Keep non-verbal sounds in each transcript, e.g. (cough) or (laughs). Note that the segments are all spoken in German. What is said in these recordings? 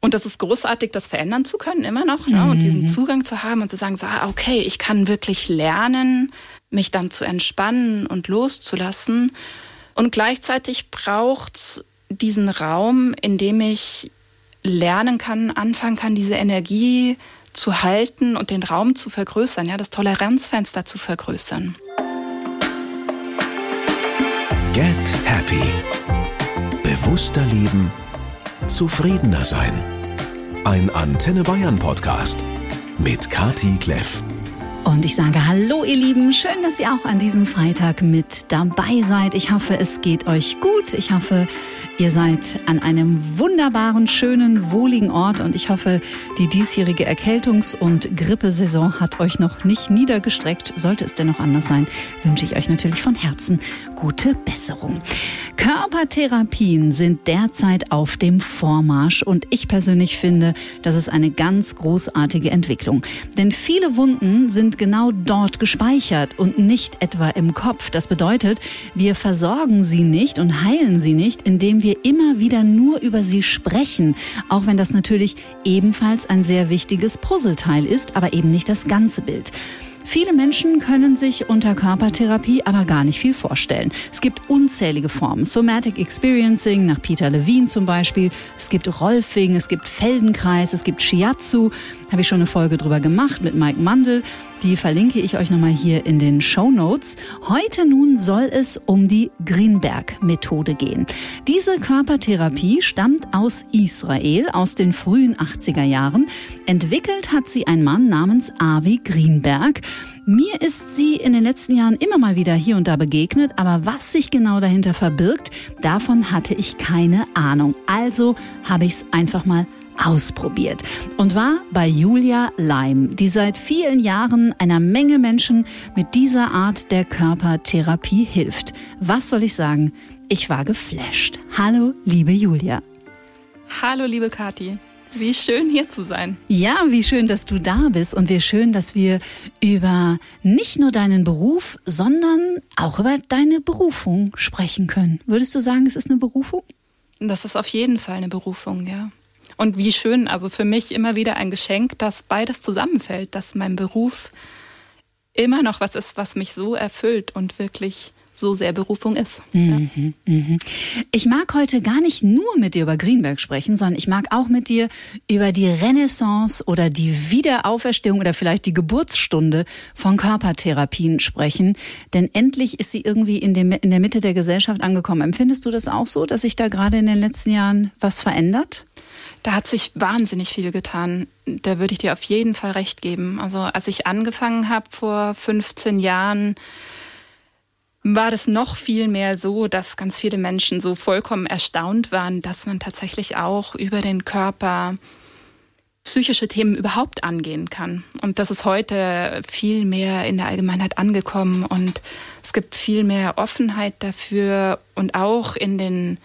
Und das ist großartig, das verändern zu können, immer noch. Ne? Und diesen mhm. Zugang zu haben und zu sagen, so, ah, okay, ich kann wirklich lernen, mich dann zu entspannen und loszulassen. Und gleichzeitig braucht es diesen Raum, in dem ich lernen kann, anfangen kann, diese Energie zu halten und den Raum zu vergrößern, ja, das Toleranzfenster zu vergrößern. Get Happy. Bewusster leben, zufriedener sein. Ein Antenne Bayern Podcast mit Kati Kleff. Und ich sage Hallo, ihr Lieben. Schön, dass ihr auch an diesem Freitag mit dabei seid. Ich hoffe, es geht euch gut. Ich hoffe, Ihr seid an einem wunderbaren, schönen, wohligen Ort und ich hoffe, die diesjährige Erkältungs- und Grippesaison hat euch noch nicht niedergestreckt. Sollte es denn noch anders sein, wünsche ich euch natürlich von Herzen gute Besserung. Körpertherapien sind derzeit auf dem Vormarsch und ich persönlich finde, das ist eine ganz großartige Entwicklung. Denn viele Wunden sind genau dort gespeichert und nicht etwa im Kopf. Das bedeutet, wir versorgen sie nicht und heilen sie nicht, indem wir wir immer wieder nur über sie sprechen, auch wenn das natürlich ebenfalls ein sehr wichtiges Puzzleteil ist, aber eben nicht das ganze Bild. Viele Menschen können sich unter Körpertherapie aber gar nicht viel vorstellen. Es gibt unzählige Formen. Somatic Experiencing nach Peter Levine zum Beispiel. Es gibt Rolfing, es gibt Feldenkreis, es gibt Shiatsu. Habe ich schon eine Folge drüber gemacht mit Mike Mandel. Die verlinke ich euch nochmal hier in den Show Notes. Heute nun soll es um die Greenberg-Methode gehen. Diese Körpertherapie stammt aus Israel aus den frühen 80er Jahren. Entwickelt hat sie ein Mann namens Avi Greenberg. Mir ist sie in den letzten Jahren immer mal wieder hier und da begegnet, aber was sich genau dahinter verbirgt, davon hatte ich keine Ahnung. Also habe ich es einfach mal ausprobiert und war bei Julia Leim, die seit vielen Jahren einer Menge Menschen mit dieser Art der Körpertherapie hilft. Was soll ich sagen? Ich war geflasht. Hallo, liebe Julia. Hallo, liebe Kathi. Wie schön hier zu sein. Ja, wie schön, dass du da bist und wie schön, dass wir über nicht nur deinen Beruf, sondern auch über deine Berufung sprechen können. Würdest du sagen, es ist eine Berufung? Das ist auf jeden Fall eine Berufung, ja. Und wie schön, also für mich immer wieder ein Geschenk, dass beides zusammenfällt, dass mein Beruf immer noch was ist, was mich so erfüllt und wirklich so sehr Berufung ist. Mhm, ja. mhm. Ich mag heute gar nicht nur mit dir über Greenberg sprechen, sondern ich mag auch mit dir über die Renaissance oder die Wiederauferstehung oder vielleicht die Geburtsstunde von Körpertherapien sprechen. Denn endlich ist sie irgendwie in, dem, in der Mitte der Gesellschaft angekommen. Empfindest du das auch so, dass sich da gerade in den letzten Jahren was verändert? Da hat sich wahnsinnig viel getan. Da würde ich dir auf jeden Fall recht geben. Also als ich angefangen habe vor 15 Jahren, war das noch viel mehr so, dass ganz viele Menschen so vollkommen erstaunt waren, dass man tatsächlich auch über den Körper psychische Themen überhaupt angehen kann. Und das ist heute viel mehr in der Allgemeinheit angekommen und es gibt viel mehr Offenheit dafür und auch in den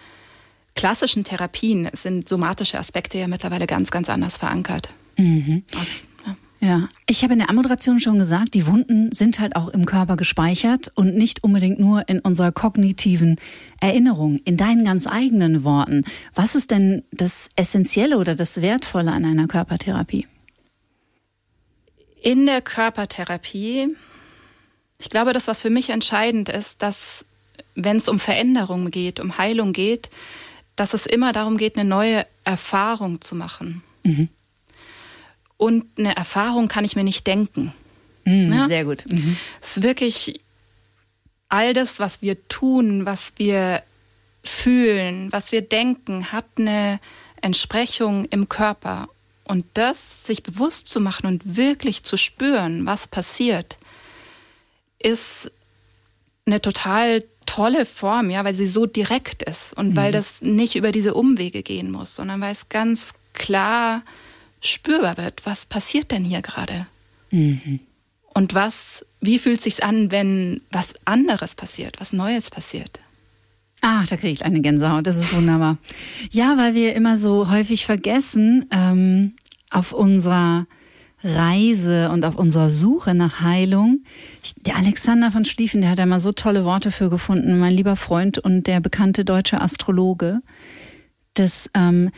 klassischen Therapien sind somatische Aspekte ja mittlerweile ganz, ganz anders verankert. Mhm. Also, ja. Ja, ich habe in der Ammoderation schon gesagt, die Wunden sind halt auch im Körper gespeichert und nicht unbedingt nur in unserer kognitiven Erinnerung. In deinen ganz eigenen Worten, was ist denn das Essentielle oder das Wertvolle an einer Körpertherapie? In der Körpertherapie, ich glaube, das, was für mich entscheidend ist, dass wenn es um Veränderung geht, um Heilung geht, dass es immer darum geht, eine neue Erfahrung zu machen. Mhm. Und eine Erfahrung kann ich mir nicht denken. Mhm, ja? Sehr gut. Mhm. Es ist wirklich all das, was wir tun, was wir fühlen, was wir denken, hat eine Entsprechung im Körper. Und das sich bewusst zu machen und wirklich zu spüren, was passiert, ist eine total tolle Form, ja, weil sie so direkt ist und mhm. weil das nicht über diese Umwege gehen muss, sondern weil es ganz klar spürbar wird, was passiert denn hier gerade? Mhm. Und was, wie fühlt sich's an, wenn was anderes passiert, was Neues passiert? Ach, da kriege ich eine Gänsehaut. Das ist wunderbar. Ja, weil wir immer so häufig vergessen, ähm, auf unserer Reise und auf unserer Suche nach Heilung. Ich, der Alexander von Schlieffen, der hat da mal so tolle Worte für gefunden, mein lieber Freund und der bekannte deutsche Astrologe, dass ähm,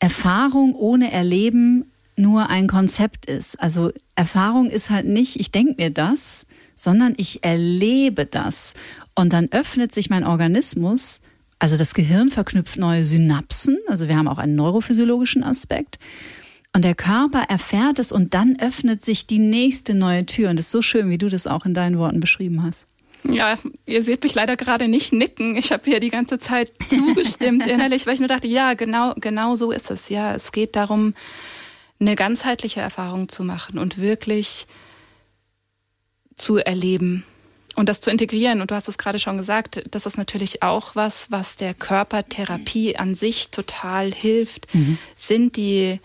Erfahrung ohne Erleben nur ein Konzept ist. Also Erfahrung ist halt nicht, ich denke mir das, sondern ich erlebe das. Und dann öffnet sich mein Organismus, also das Gehirn verknüpft neue Synapsen, also wir haben auch einen neurophysiologischen Aspekt. Und der Körper erfährt es und dann öffnet sich die nächste neue Tür. Und das ist so schön, wie du das auch in deinen Worten beschrieben hast. Ja, ihr seht mich leider gerade nicht nicken. Ich habe hier die ganze Zeit zugestimmt (laughs) innerlich, weil ich mir dachte, ja, genau, genau so ist es. Ja, es geht darum, eine ganzheitliche Erfahrung zu machen und wirklich zu erleben und das zu integrieren. Und du hast es gerade schon gesagt, das ist natürlich auch was, was der Körpertherapie an sich total hilft, mhm. sind die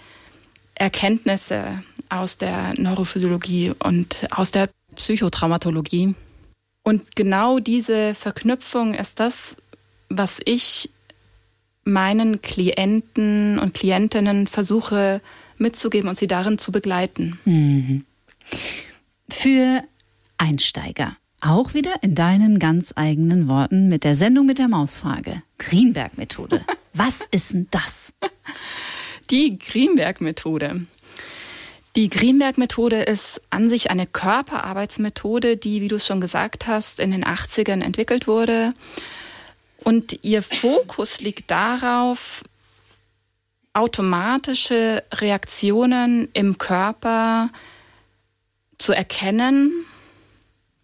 Erkenntnisse aus der Neurophysiologie und aus der Psychotraumatologie. Und genau diese Verknüpfung ist das, was ich meinen Klienten und Klientinnen versuche mitzugeben und sie darin zu begleiten. Mhm. Für Einsteiger. Auch wieder in deinen ganz eigenen Worten mit der Sendung mit der Mausfrage. Greenberg-Methode. (laughs) Was ist denn das? Die Greenberg-Methode. Die Greenberg-Methode ist an sich eine Körperarbeitsmethode, die, wie du es schon gesagt hast, in den 80ern entwickelt wurde. Und ihr Fokus liegt darauf, automatische Reaktionen im Körper zu erkennen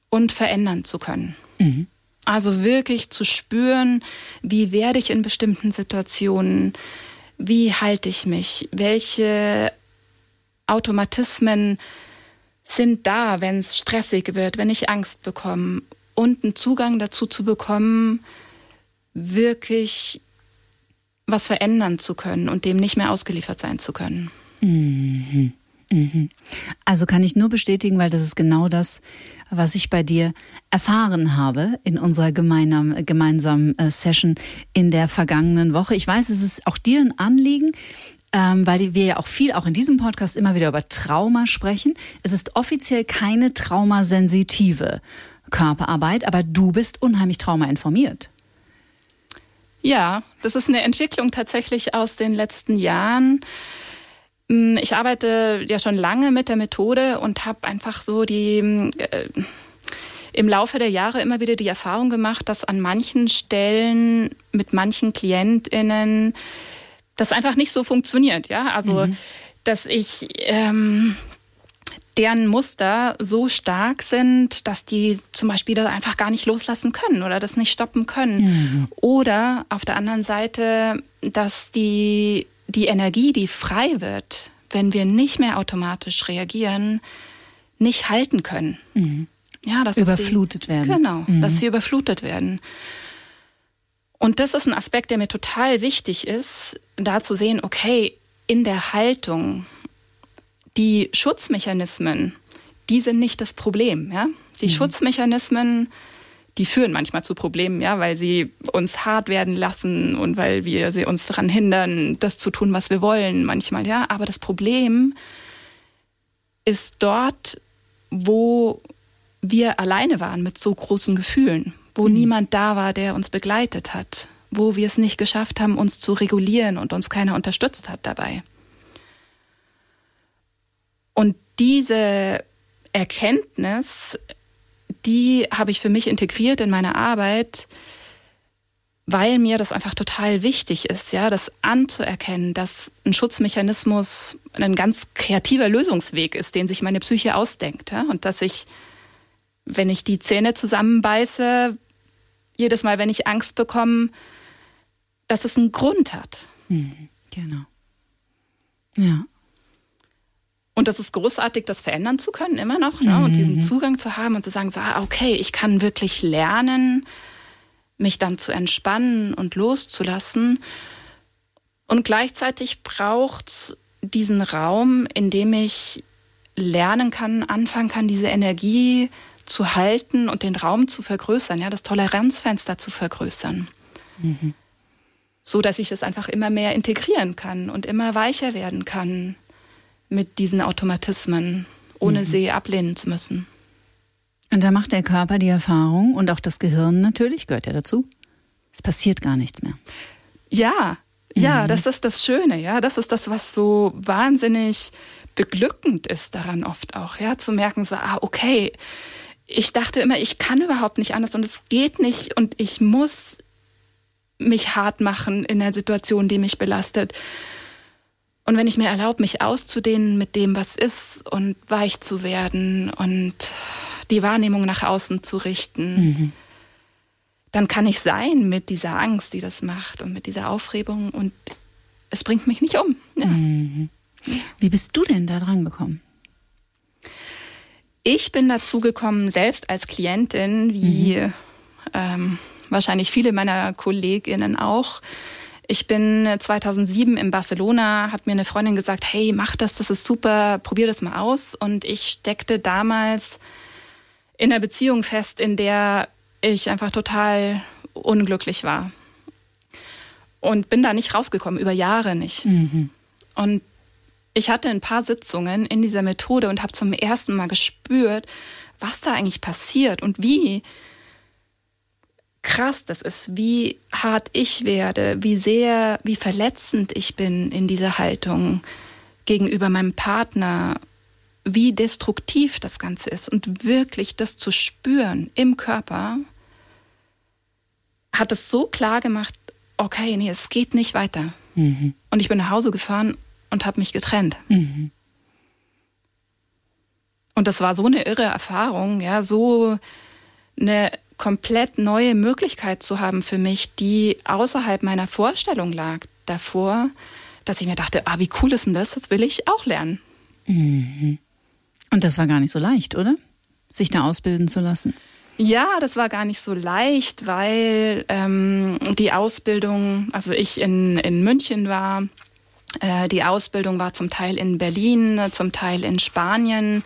und verändern zu können. Mhm. Also wirklich zu spüren, wie werde ich in bestimmten Situationen, wie halte ich mich, welche Automatismen sind da, wenn es stressig wird, wenn ich Angst bekomme und einen Zugang dazu zu bekommen, wirklich was verändern zu können und dem nicht mehr ausgeliefert sein zu können. Mhm. Mhm. Also kann ich nur bestätigen, weil das ist genau das, was ich bei dir erfahren habe in unserer gemeinsamen, äh, Session in der vergangenen Woche. Ich weiß, es ist auch dir ein Anliegen, ähm, weil wir ja auch viel, auch in diesem Podcast immer wieder über Trauma sprechen. Es ist offiziell keine traumasensitive Körperarbeit, aber du bist unheimlich traumainformiert. Ja, das ist eine Entwicklung tatsächlich aus den letzten Jahren. Hm, ich arbeite ja schon lange mit der Methode und habe einfach so die äh, im Laufe der Jahre immer wieder die Erfahrung gemacht, dass an manchen Stellen mit manchen KlientInnen das einfach nicht so funktioniert. Ja, also mhm. dass ich ähm, deren Muster so stark sind, dass die zum Beispiel das einfach gar nicht loslassen können oder das nicht stoppen können. Mhm. Oder auf der anderen Seite, dass die, die Energie, die frei wird, wenn wir nicht mehr automatisch reagieren, nicht halten können. Mhm. Ja, dass überflutet sie, werden. Genau, mhm. dass sie überflutet werden. Und das ist ein Aspekt, der mir total wichtig ist, da zu sehen, okay, in der Haltung, die Schutzmechanismen, die sind nicht das Problem. Ja? Die mhm. Schutzmechanismen, die führen manchmal zu Problemen, ja, weil sie uns hart werden lassen und weil wir sie uns daran hindern, das zu tun, was wir wollen, manchmal, ja. Aber das Problem ist dort, wo wir alleine waren mit so großen Gefühlen, wo mhm. niemand da war, der uns begleitet hat, wo wir es nicht geschafft haben, uns zu regulieren und uns keiner unterstützt hat dabei. Und diese Erkenntnis, die habe ich für mich integriert in meine Arbeit, weil mir das einfach total wichtig ist, ja, das anzuerkennen, dass ein Schutzmechanismus ein ganz kreativer Lösungsweg ist, den sich meine Psyche ausdenkt, ja, und dass ich, wenn ich die Zähne zusammenbeiße, jedes Mal, wenn ich Angst bekomme, dass es einen Grund hat. Mhm, genau. Ja. Und das ist großartig, das verändern zu können, immer noch. Ne? Und diesen mhm. Zugang zu haben und zu sagen, so, ah, okay, ich kann wirklich lernen, mich dann zu entspannen und loszulassen. Und gleichzeitig braucht es diesen Raum, in dem ich lernen kann, anfangen kann, diese Energie zu halten und den Raum zu vergrößern, ja, das Toleranzfenster zu vergrößern. Mhm. So dass ich es einfach immer mehr integrieren kann und immer weicher werden kann mit diesen Automatismen, ohne mhm. sie ablehnen zu müssen. Und da macht der Körper die Erfahrung und auch das Gehirn natürlich, gehört ja dazu. Es passiert gar nichts mehr. Ja, Ja, mhm. das ist das Schöne, ja. Das ist das, was so wahnsinnig beglückend ist daran oft auch, ja, zu merken, so, ah, okay, ich dachte immer, ich kann überhaupt nicht anders und es geht nicht und ich muss mich hart machen in der Situation, die mich belastet. Und wenn ich mir erlaube, mich auszudehnen mit dem, was ist und weich zu werden und die Wahrnehmung nach außen zu richten, mhm. dann kann ich sein mit dieser Angst, die das macht und mit dieser Aufregung und es bringt mich nicht um. Ja. Mhm. Wie bist du denn da dran gekommen? Ich bin dazu gekommen, selbst als Klientin, wie mhm. ähm, wahrscheinlich viele meiner Kolleginnen auch. Ich bin 2007 in Barcelona, hat mir eine Freundin gesagt, hey, mach das, das ist super, probier das mal aus. Und ich steckte damals in einer Beziehung fest, in der ich einfach total unglücklich war. Und bin da nicht rausgekommen, über Jahre nicht. Mhm. Und ich hatte ein paar Sitzungen in dieser Methode und habe zum ersten Mal gespürt, was da eigentlich passiert und wie krass das ist, wie hart ich werde, wie sehr, wie verletzend ich bin in dieser Haltung gegenüber meinem Partner, wie destruktiv das Ganze ist und wirklich das zu spüren im Körper, hat es so klar gemacht, okay, nee, es geht nicht weiter. Mhm. Und ich bin nach Hause gefahren und habe mich getrennt. Mhm. Und das war so eine irre Erfahrung, ja, so eine komplett neue Möglichkeit zu haben für mich, die außerhalb meiner Vorstellung lag davor, dass ich mir dachte, ah, wie cool ist denn das? Das will ich auch lernen. Mhm. Und das war gar nicht so leicht, oder? Sich da ausbilden zu lassen. Ja, das war gar nicht so leicht, weil ähm, die Ausbildung, also ich in, in München war, äh, die Ausbildung war zum Teil in Berlin, zum Teil in Spanien.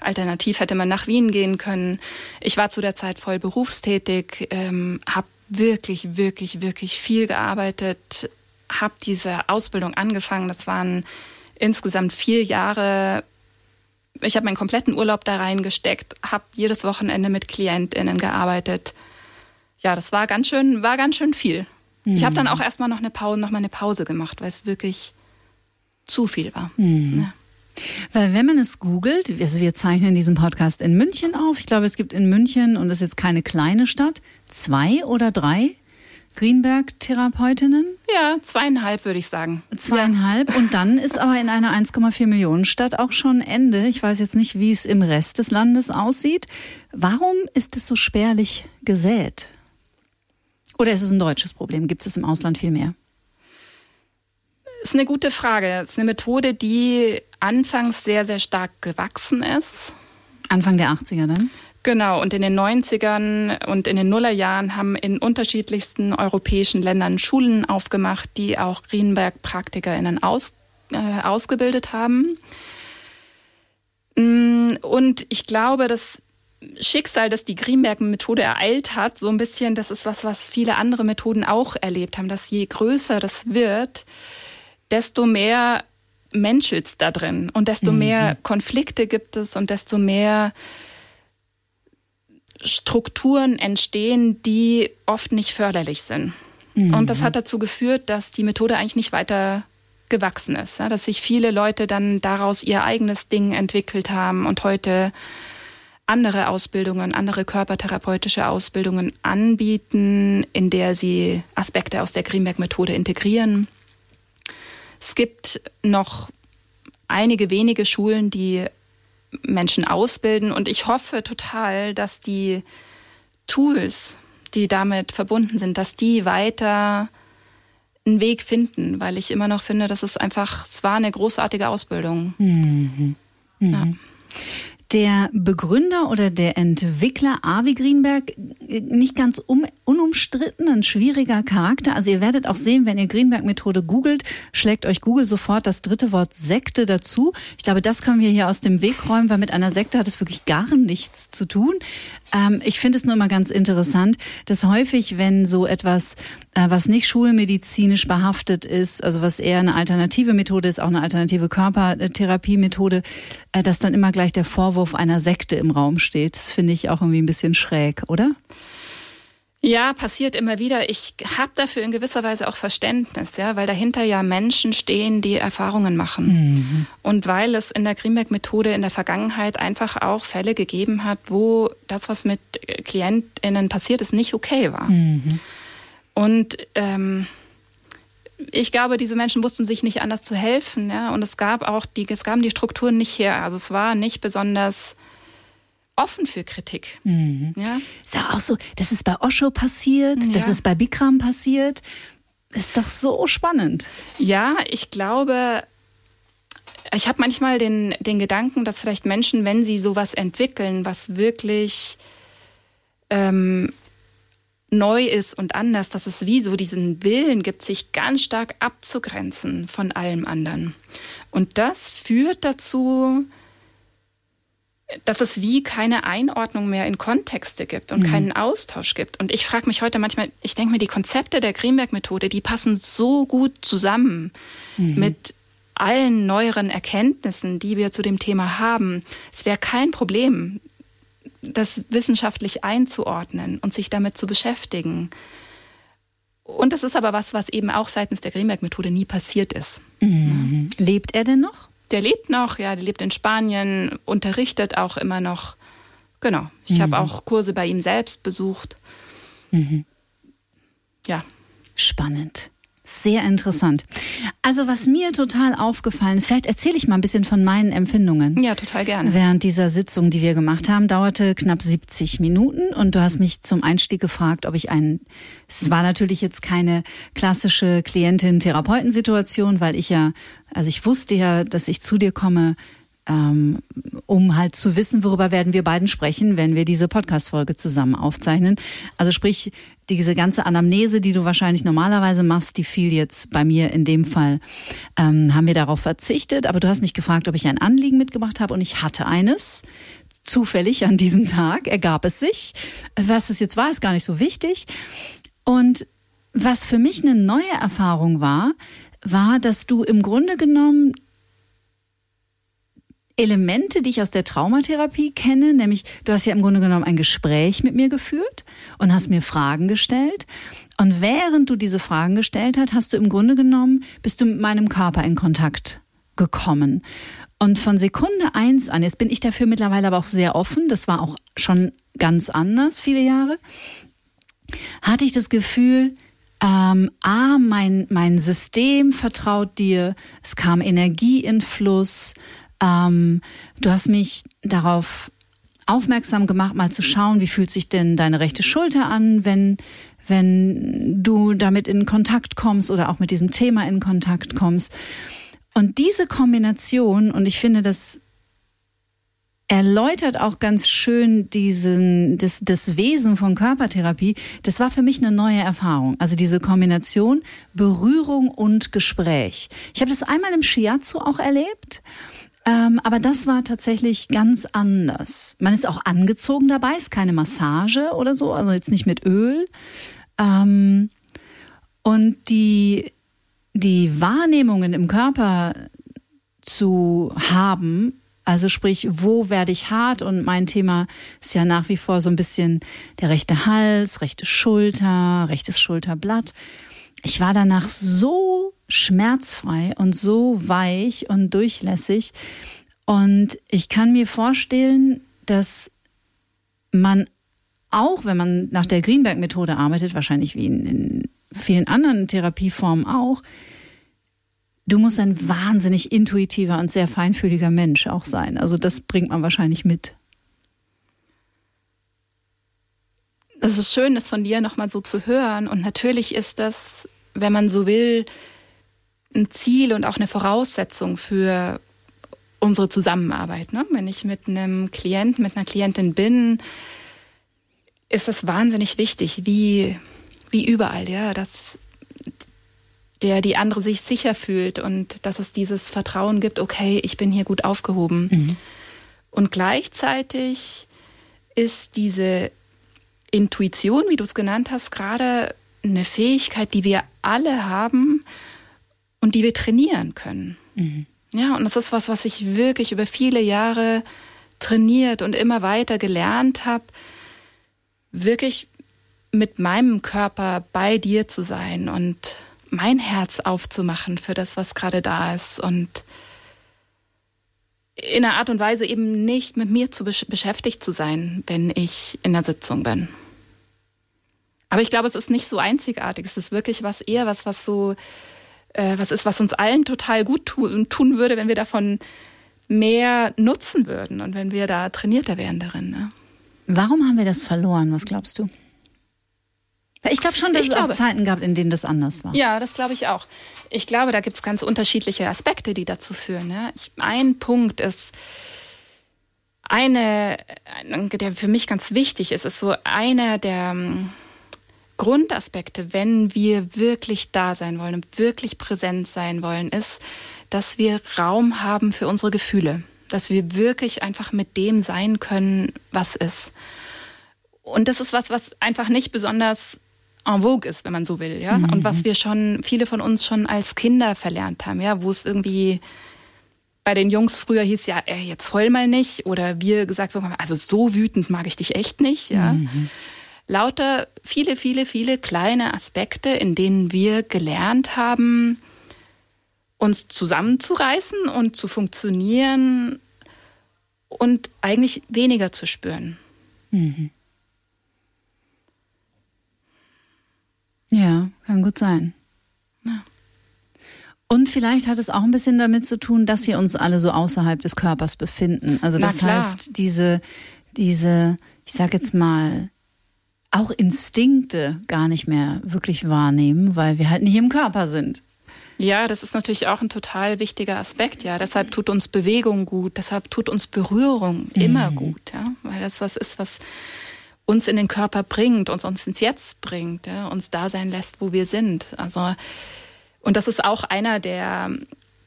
Alternativ hätte man nach Wien gehen können. Ich war zu der Zeit voll berufstätig, ähm, habe wirklich, wirklich, wirklich viel gearbeitet, habe diese Ausbildung angefangen. Das waren insgesamt vier Jahre. Ich habe meinen kompletten Urlaub da reingesteckt, habe jedes Wochenende mit KlientInnen gearbeitet. Ja, das war ganz schön, war ganz schön viel. Mhm. Ich habe dann auch erstmal noch eine Pause, noch mal eine Pause gemacht, weil es wirklich zu viel war. Mhm. Ja. Weil wenn man es googelt, also wir zeichnen diesen Podcast in München auf. Ich glaube, es gibt in München, und das ist jetzt keine kleine Stadt, zwei oder drei Greenberg-Therapeutinnen? Ja, zweieinhalb würde ich sagen. Zweieinhalb. Ja. Und dann ist aber in einer 1,4 Millionen Stadt auch schon Ende. Ich weiß jetzt nicht, wie es im Rest des Landes aussieht. Warum ist es so spärlich gesät? Oder ist es ein deutsches Problem? Gibt es im Ausland viel mehr? ist eine gute Frage. Ist eine Methode, die anfangs sehr, sehr stark gewachsen ist. Anfang der 80er dann? Genau, und in den 90ern und in den Nullerjahren haben in unterschiedlichsten europäischen Ländern Schulen aufgemacht, die auch Greenberg-PraktikerInnen aus, äh, ausgebildet haben. Mm, und ich glaube, das Schicksal, das die Greenberg-Methode ereilt hat, so ein bisschen, das ist was, was viele andere Methoden auch erlebt haben, dass je größer das wird, desto mehr menschelt es da drin und desto mhm. mehr Konflikte gibt es und desto mehr Strukturen entstehen, die oft nicht förderlich sind. Mhm. Und das hat dazu geführt, dass die Methode eigentlich nicht weiter gewachsen ist, ja, dass sich viele Leute dann daraus ihr eigenes Ding entwickelt haben und heute andere Ausbildungen, andere körpertherapeutische Ausbildungen anbieten, in der sie Aspekte aus der Greenberg-Methode integrieren. Es gibt noch einige wenige Schulen, die Menschen ausbilden und ich hoffe total, dass die Tools, die damit verbunden sind, dass die weiter einen Weg finden, weil ich immer noch finde, dass es einfach, es war eine großartige Ausbildung. Mhm. Mhm. Ja der Begründer oder der Entwickler Avi Greenberg nicht ganz um, unumstritten, ein schwieriger Charakter. Also ihr werdet auch sehen, wenn ihr Greenberg-Methode googelt, schlägt euch Google sofort das dritte Wort Sekte dazu. Ich glaube, das können wir hier aus dem Weg räumen, weil mit einer Sekte hat es wirklich gar nichts zu tun. Ähm, ich finde es nur immer ganz interessant, dass häufig, wenn so etwas, äh, was nicht schulmedizinisch behaftet ist, also was eher eine alternative Methode ist, auch eine alternative Körpertherapiemethode, äh, dass dann immer gleich der Vorwurf einer Sekte im Raum steht. Das finde ich auch irgendwie ein bisschen schräg, oder? Ja, passiert immer wieder. Ich habe dafür in gewisser Weise auch Verständnis, ja, weil dahinter ja Menschen stehen, die Erfahrungen machen. Mhm. Und weil es in der Greenberg-Methode in der Vergangenheit einfach auch Fälle gegeben hat, wo das, was mit KlientInnen passiert ist, nicht okay war. Mhm. Und ähm, ich glaube, diese Menschen wussten sich nicht anders zu helfen, ja. Und es gab auch die, es gaben die Strukturen nicht her. Also es war nicht besonders offen für Kritik. Mhm. Ja? Ist ja auch so, das ist bei Osho passiert, ja. das ist bei Bikram passiert. Ist doch so spannend. Ja, ich glaube, ich habe manchmal den, den Gedanken, dass vielleicht Menschen, wenn sie sowas entwickeln, was wirklich ähm, neu ist und anders, dass es wie so diesen Willen gibt, sich ganz stark abzugrenzen von allem anderen. Und das führt dazu, dass es wie keine Einordnung mehr in Kontexte gibt und mhm. keinen Austausch gibt. Und ich frage mich heute manchmal, ich denke mir, die Konzepte der Greenberg-Methode, die passen so gut zusammen mhm. mit allen neueren Erkenntnissen, die wir zu dem Thema haben. Es wäre kein Problem, das wissenschaftlich einzuordnen und sich damit zu beschäftigen. Und das ist aber was, was eben auch seitens der Greenberg-Methode nie passiert ist. Mhm. Lebt er denn noch? Der lebt noch, ja, der lebt in Spanien, unterrichtet auch immer noch. Genau. Ich mhm. habe auch Kurse bei ihm selbst besucht. Mhm. Ja. Spannend. Sehr interessant. Also was mir total aufgefallen ist, vielleicht erzähle ich mal ein bisschen von meinen Empfindungen. Ja, total gerne. Während dieser Sitzung, die wir gemacht haben, dauerte knapp 70 Minuten und du hast mich zum Einstieg gefragt, ob ich einen, es war natürlich jetzt keine klassische Klientin-Therapeuten-Situation, weil ich ja, also ich wusste ja, dass ich zu dir komme, um halt zu wissen, worüber werden wir beiden sprechen, wenn wir diese Podcast-Folge zusammen aufzeichnen. Also sprich, diese ganze Anamnese, die du wahrscheinlich normalerweise machst, die fiel jetzt bei mir in dem Fall, ähm, haben wir darauf verzichtet. Aber du hast mich gefragt, ob ich ein Anliegen mitgebracht habe und ich hatte eines. Zufällig an diesem Tag ergab es sich. Was es jetzt war, ist gar nicht so wichtig. Und was für mich eine neue Erfahrung war, war, dass du im Grunde genommen Elemente, die ich aus der Traumatherapie kenne, nämlich du hast ja im Grunde genommen ein Gespräch mit mir geführt und hast mir Fragen gestellt. Und während du diese Fragen gestellt hast, hast du im Grunde genommen, bist du mit meinem Körper in Kontakt gekommen. Und von Sekunde eins an, jetzt bin ich dafür mittlerweile aber auch sehr offen, das war auch schon ganz anders, viele Jahre, hatte ich das Gefühl, ähm, A, mein, mein System vertraut dir, es kam Energie in Fluss, ähm, du hast mich darauf aufmerksam gemacht, mal zu schauen, wie fühlt sich denn deine rechte Schulter an, wenn, wenn du damit in Kontakt kommst oder auch mit diesem Thema in Kontakt kommst. Und diese Kombination, und ich finde, das erläutert auch ganz schön diesen, das, das Wesen von Körpertherapie. Das war für mich eine neue Erfahrung. Also diese Kombination Berührung und Gespräch. Ich habe das einmal im Shiatsu auch erlebt. Ähm, aber das war tatsächlich ganz anders. Man ist auch angezogen dabei, ist keine Massage oder so, also jetzt nicht mit Öl. Ähm, und die, die Wahrnehmungen im Körper zu haben, also sprich, wo werde ich hart? Und mein Thema ist ja nach wie vor so ein bisschen der rechte Hals, rechte Schulter, rechtes Schulterblatt. Ich war danach so schmerzfrei und so weich und durchlässig. Und ich kann mir vorstellen, dass man auch, wenn man nach der Greenberg-Methode arbeitet, wahrscheinlich wie in, in vielen anderen Therapieformen auch, du musst ein wahnsinnig intuitiver und sehr feinfühliger Mensch auch sein. Also das bringt man wahrscheinlich mit. Das ist schön, das von dir nochmal so zu hören. Und natürlich ist das, wenn man so will, ein Ziel und auch eine Voraussetzung für unsere Zusammenarbeit. Ne? Wenn ich mit einem Klienten, mit einer Klientin bin, ist das wahnsinnig wichtig, wie, wie überall, ja, dass der die andere sich sicher fühlt und dass es dieses Vertrauen gibt, okay, ich bin hier gut aufgehoben. Mhm. Und gleichzeitig ist diese Intuition, wie du es genannt hast, gerade eine Fähigkeit, die wir alle haben und die wir trainieren können. Mhm. Ja, und das ist was, was ich wirklich über viele Jahre trainiert und immer weiter gelernt habe, wirklich mit meinem Körper bei dir zu sein und mein Herz aufzumachen für das, was gerade da ist und in einer Art und Weise eben nicht mit mir zu besch beschäftigt zu sein, wenn ich in der Sitzung bin. Aber ich glaube, es ist nicht so einzigartig. Es ist wirklich was eher was, was so, äh, was ist, was uns allen total gut tu tun würde, wenn wir davon mehr nutzen würden und wenn wir da trainierter wären darin. Ne? Warum haben wir das verloren? Was glaubst du? Ich glaube schon, dass ich es glaube, auch Zeiten gab, in denen das anders war. Ja, das glaube ich auch. Ich glaube, da gibt es ganz unterschiedliche Aspekte, die dazu führen. Ne? Ich, ein Punkt ist, eine, der für mich ganz wichtig ist, ist so einer der ähm, Grundaspekte, wenn wir wirklich da sein wollen und wirklich präsent sein wollen, ist, dass wir Raum haben für unsere Gefühle. Dass wir wirklich einfach mit dem sein können, was ist. Und das ist was, was einfach nicht besonders en vogue ist, wenn man so will, ja. Mhm. Und was wir schon, viele von uns schon als Kinder verlernt haben, ja, wo es irgendwie bei den Jungs früher hieß ja, ey, jetzt heul mal nicht. Oder wir gesagt haben, also so wütend mag ich dich echt nicht, ja. Mhm. Lauter viele, viele, viele kleine Aspekte, in denen wir gelernt haben, uns zusammenzureißen und zu funktionieren und eigentlich weniger zu spüren. Mhm. Ja, kann gut sein. Ja. Und vielleicht hat es auch ein bisschen damit zu tun, dass wir uns alle so außerhalb des Körpers befinden. Also das heißt, diese, diese, ich sag jetzt mal, auch Instinkte gar nicht mehr wirklich wahrnehmen, weil wir halt nicht im Körper sind. Ja, das ist natürlich auch ein total wichtiger Aspekt, ja. Deshalb tut uns Bewegung gut, deshalb tut uns Berührung immer mhm. gut, ja. Weil das was ist, was uns in den Körper bringt, uns, uns ins Jetzt bringt, ja, uns da sein lässt, wo wir sind. Also, und das ist auch einer der,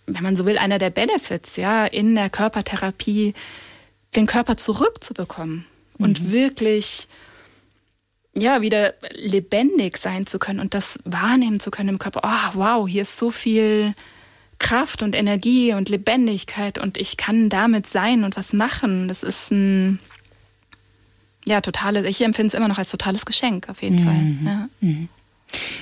wenn man so will, einer der Benefits, ja, in der Körpertherapie, den Körper zurückzubekommen mhm. und wirklich ja, wieder lebendig sein zu können und das wahrnehmen zu können im Körper. Oh, wow, hier ist so viel Kraft und Energie und Lebendigkeit und ich kann damit sein und was machen. Das ist ein, ja, totales, ich empfinde es immer noch als totales Geschenk, auf jeden mhm. Fall. Ja. Mhm.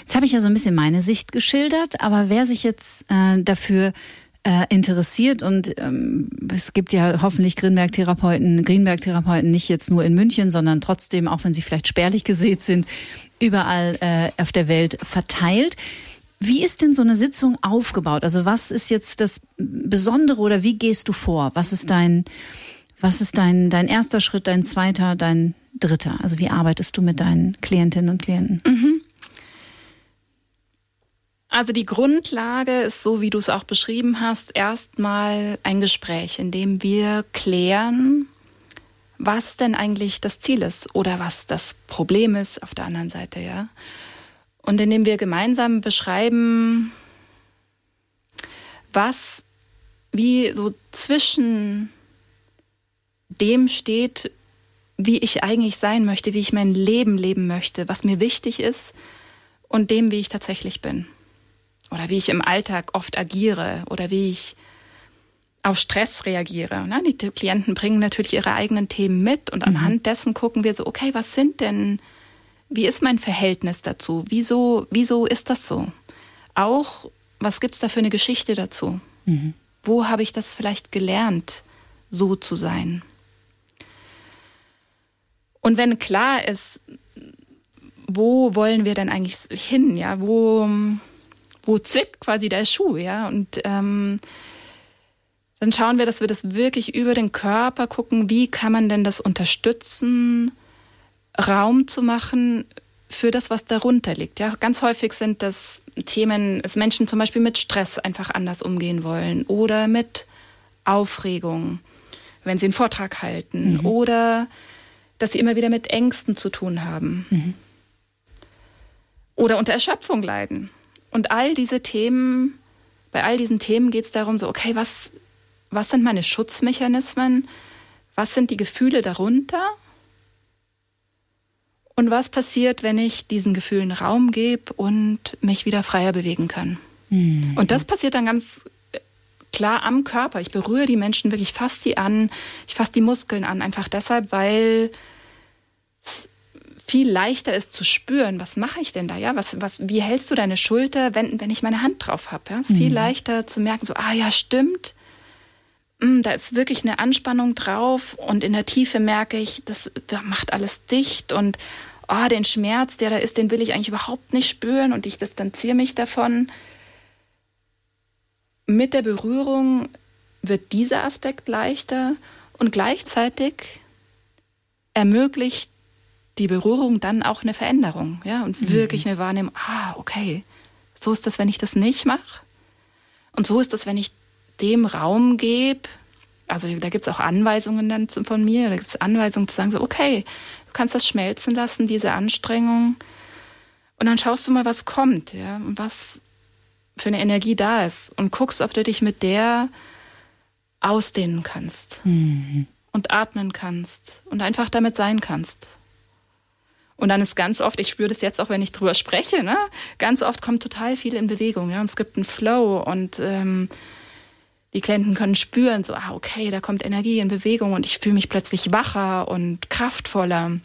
Jetzt habe ich ja so ein bisschen meine Sicht geschildert, aber wer sich jetzt äh, dafür äh, interessiert und ähm, es gibt ja hoffentlich Grünberg-Therapeuten, Greenberg-Therapeuten nicht jetzt nur in München, sondern trotzdem, auch wenn sie vielleicht spärlich gesät sind, überall äh, auf der Welt verteilt. Wie ist denn so eine Sitzung aufgebaut? Also was ist jetzt das Besondere oder wie gehst du vor? Was ist dein was ist dein, dein erster Schritt, dein zweiter, dein dritter? Also wie arbeitest du mit deinen Klientinnen und Klienten? Mhm. Also die Grundlage ist so, wie du es auch beschrieben hast, erstmal ein Gespräch, in dem wir klären, was denn eigentlich das Ziel ist oder was das Problem ist auf der anderen Seite, ja. Und indem wir gemeinsam beschreiben, was wie so zwischen dem steht, wie ich eigentlich sein möchte, wie ich mein Leben leben möchte, was mir wichtig ist und dem, wie ich tatsächlich bin. Oder wie ich im Alltag oft agiere oder wie ich auf Stress reagiere. Die Klienten bringen natürlich ihre eigenen Themen mit und mhm. anhand dessen gucken wir so, okay, was sind denn, wie ist mein Verhältnis dazu? Wieso, wieso ist das so? Auch, was gibt es da für eine Geschichte dazu? Mhm. Wo habe ich das vielleicht gelernt, so zu sein? Und wenn klar ist, wo wollen wir denn eigentlich hin? Ja, wo, wo zwickt quasi der Schuh? Ja, und ähm, dann schauen wir, dass wir das wirklich über den Körper gucken. Wie kann man denn das unterstützen, Raum zu machen für das, was darunter liegt? Ja, ganz häufig sind das Themen, dass Menschen zum Beispiel mit Stress einfach anders umgehen wollen oder mit Aufregung, wenn sie einen Vortrag halten mhm. oder dass sie immer wieder mit Ängsten zu tun haben. Mhm. Oder unter Erschöpfung leiden. Und all diese Themen, bei all diesen Themen geht es darum, so, okay, was, was sind meine Schutzmechanismen? Was sind die Gefühle darunter? Und was passiert, wenn ich diesen Gefühlen Raum gebe und mich wieder freier bewegen kann? Mhm. Und das passiert dann ganz klar am Körper. Ich berühre die Menschen wirklich, fasse sie an, ich fasse die Muskeln an, einfach deshalb, weil viel leichter ist zu spüren, was mache ich denn da, ja, was, was, wie hältst du deine Schulter, wenn, wenn ich meine Hand drauf habe, ja, ist viel mhm. leichter zu merken, so, ah ja, stimmt, mm, da ist wirklich eine Anspannung drauf und in der Tiefe merke ich, das, das macht alles dicht und oh, den Schmerz, der da ist, den will ich eigentlich überhaupt nicht spüren und ich distanziere mich davon. Mit der Berührung wird dieser Aspekt leichter und gleichzeitig ermöglicht die Berührung dann auch eine Veränderung, ja, und mhm. wirklich eine Wahrnehmung, ah, okay, so ist das, wenn ich das nicht mache. Und so ist das, wenn ich dem Raum gebe. Also da gibt es auch Anweisungen dann von mir, da gibt es Anweisungen zu sagen, so, okay, du kannst das schmelzen lassen, diese Anstrengung. Und dann schaust du mal, was kommt, ja, und was für eine Energie da ist. Und guckst, ob du dich mit der ausdehnen kannst. Mhm. Und atmen kannst. Und einfach damit sein kannst. Und dann ist ganz oft, ich spüre das jetzt auch, wenn ich drüber spreche, ne? ganz oft kommt total viel in Bewegung. Ja? Und es gibt einen Flow und ähm, die Klienten können spüren, so, ah, okay, da kommt Energie in Bewegung und ich fühle mich plötzlich wacher und kraftvoller.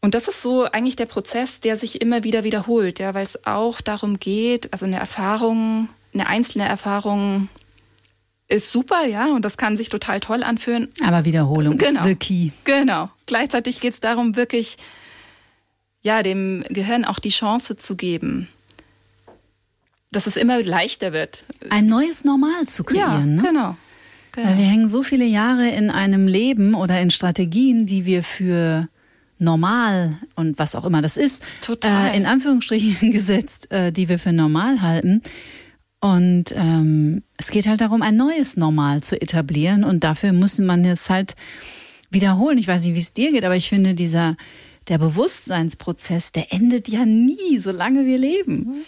Und das ist so eigentlich der Prozess, der sich immer wieder wiederholt, ja, weil es auch darum geht, also eine Erfahrung, eine einzelne Erfahrung ist super, ja, und das kann sich total toll anfühlen. Aber Wiederholung genau. ist the key. Genau. Gleichzeitig geht es darum, wirklich ja, dem Gehirn auch die Chance zu geben, dass es immer leichter wird. Ein neues Normal zu kreieren. Ja, ne? genau. genau. Weil wir hängen so viele Jahre in einem Leben oder in Strategien, die wir für normal und was auch immer das ist, äh, in Anführungsstrichen (laughs) gesetzt, äh, die wir für normal halten. Und ähm, es geht halt darum, ein neues Normal zu etablieren. Und dafür muss man es halt wiederholen. Ich weiß nicht, wie es dir geht, aber ich finde, dieser der Bewusstseinsprozess, der endet ja nie, solange wir leben.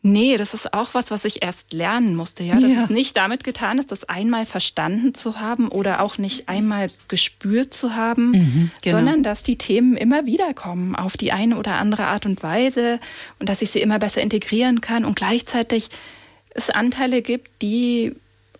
Nee, das ist auch was, was ich erst lernen musste. Ja, das ja. ist nicht damit getan ist, das einmal verstanden zu haben oder auch nicht einmal gespürt zu haben, mhm, genau. sondern dass die Themen immer wieder kommen auf die eine oder andere Art und Weise und dass ich sie immer besser integrieren kann und gleichzeitig es Anteile gibt, die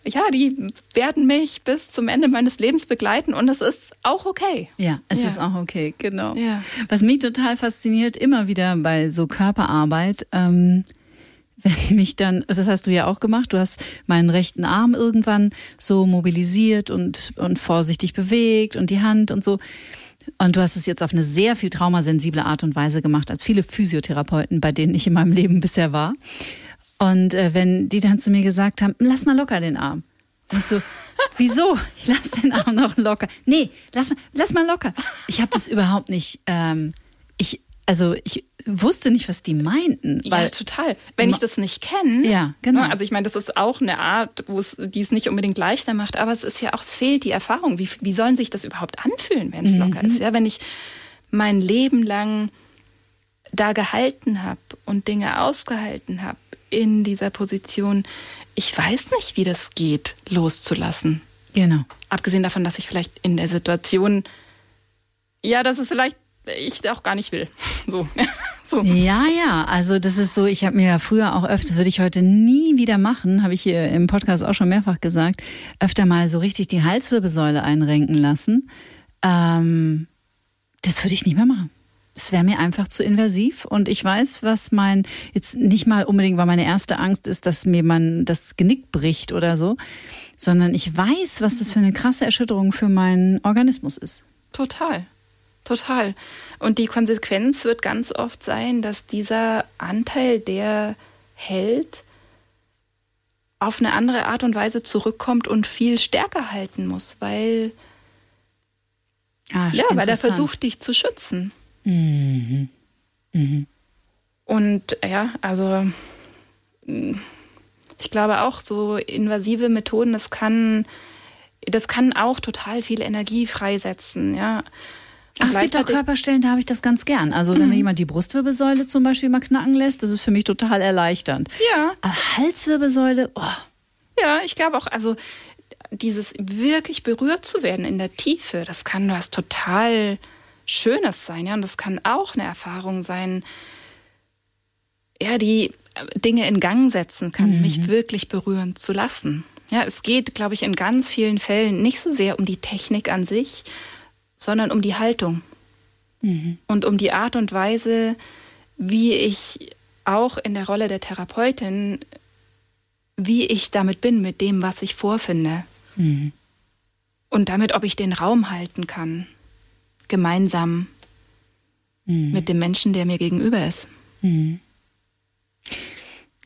ja, die werden mich bis zum Ende meines Lebens begleiten und es ist auch okay. Ja, es ja. ist auch okay, genau. Ja. Was mich total fasziniert, immer wieder bei so Körperarbeit, ähm, (laughs) wenn mich dann, das hast du ja auch gemacht, du hast meinen rechten Arm irgendwann so mobilisiert und, und vorsichtig bewegt und die Hand und so. Und du hast es jetzt auf eine sehr viel traumasensible Art und Weise gemacht, als viele Physiotherapeuten, bei denen ich in meinem Leben bisher war. Und äh, wenn die dann zu mir gesagt haben, lass mal locker den Arm. Und ich so, wieso? Ich lass den Arm noch locker. Nee, lass mal, lass mal locker. Ich habe das überhaupt nicht. Ähm, ich, also ich wusste nicht, was die meinten. Weil, ja, total. Wenn ich das nicht kenne. Ja, genau. Ne, also ich meine, das ist auch eine Art, wo es, die es nicht unbedingt leichter macht, aber es ist ja auch, es fehlt die Erfahrung. Wie, wie sollen sich das überhaupt anfühlen, wenn es mhm. locker ist? Ja, wenn ich mein Leben lang da gehalten habe und Dinge ausgehalten habe, in dieser Position, ich weiß nicht, wie das geht, loszulassen. Genau. Abgesehen davon, dass ich vielleicht in der Situation, ja, dass es vielleicht ich auch gar nicht will. (laughs) So. (laughs) so. Ja, ja, also das ist so, ich habe mir ja früher auch öfter, das würde ich heute nie wieder machen, habe ich hier im Podcast auch schon mehrfach gesagt, öfter mal so richtig die Halswirbelsäule einrenken lassen. Ähm, das würde ich nicht mehr machen. Es wäre mir einfach zu invasiv und ich weiß, was mein, jetzt nicht mal unbedingt, weil meine erste Angst ist, dass mir man das Genick bricht oder so, sondern ich weiß, was das für eine krasse Erschütterung für meinen Organismus ist. Total. Total. Und die Konsequenz wird ganz oft sein, dass dieser Anteil, der hält, auf eine andere Art und Weise zurückkommt und viel stärker halten muss, weil, ah, ja, weil er versucht, dich zu schützen. Mhm. Mhm. Und ja, also ich glaube auch so invasive Methoden, das kann, das kann auch total viel Energie freisetzen, ja. Ach, es gibt auch Körperstellen, da habe ich das ganz gern. Also wenn mhm. mir jemand die Brustwirbelsäule zum Beispiel mal knacken lässt, das ist für mich total erleichternd. Ja. Aber Halswirbelsäule, oh. Ja, ich glaube auch, also dieses wirklich berührt zu werden in der Tiefe, das kann was total Schönes sein, ja. Und das kann auch eine Erfahrung sein, ja, die Dinge in Gang setzen kann, mhm. mich wirklich berühren zu lassen. Ja, es geht, glaube ich, in ganz vielen Fällen nicht so sehr um die Technik an sich, sondern um die Haltung. mhm. und um die Art und Weise, wie ich auch in der Rolle der Therapeutin, wie ich damit bin, mit dem, was ich vorfinde. Mhm. Und damit, ob ich den Raum halten kann, gemeinsam mhm. mit dem Menschen, der mir gegenüber ist. Mhm.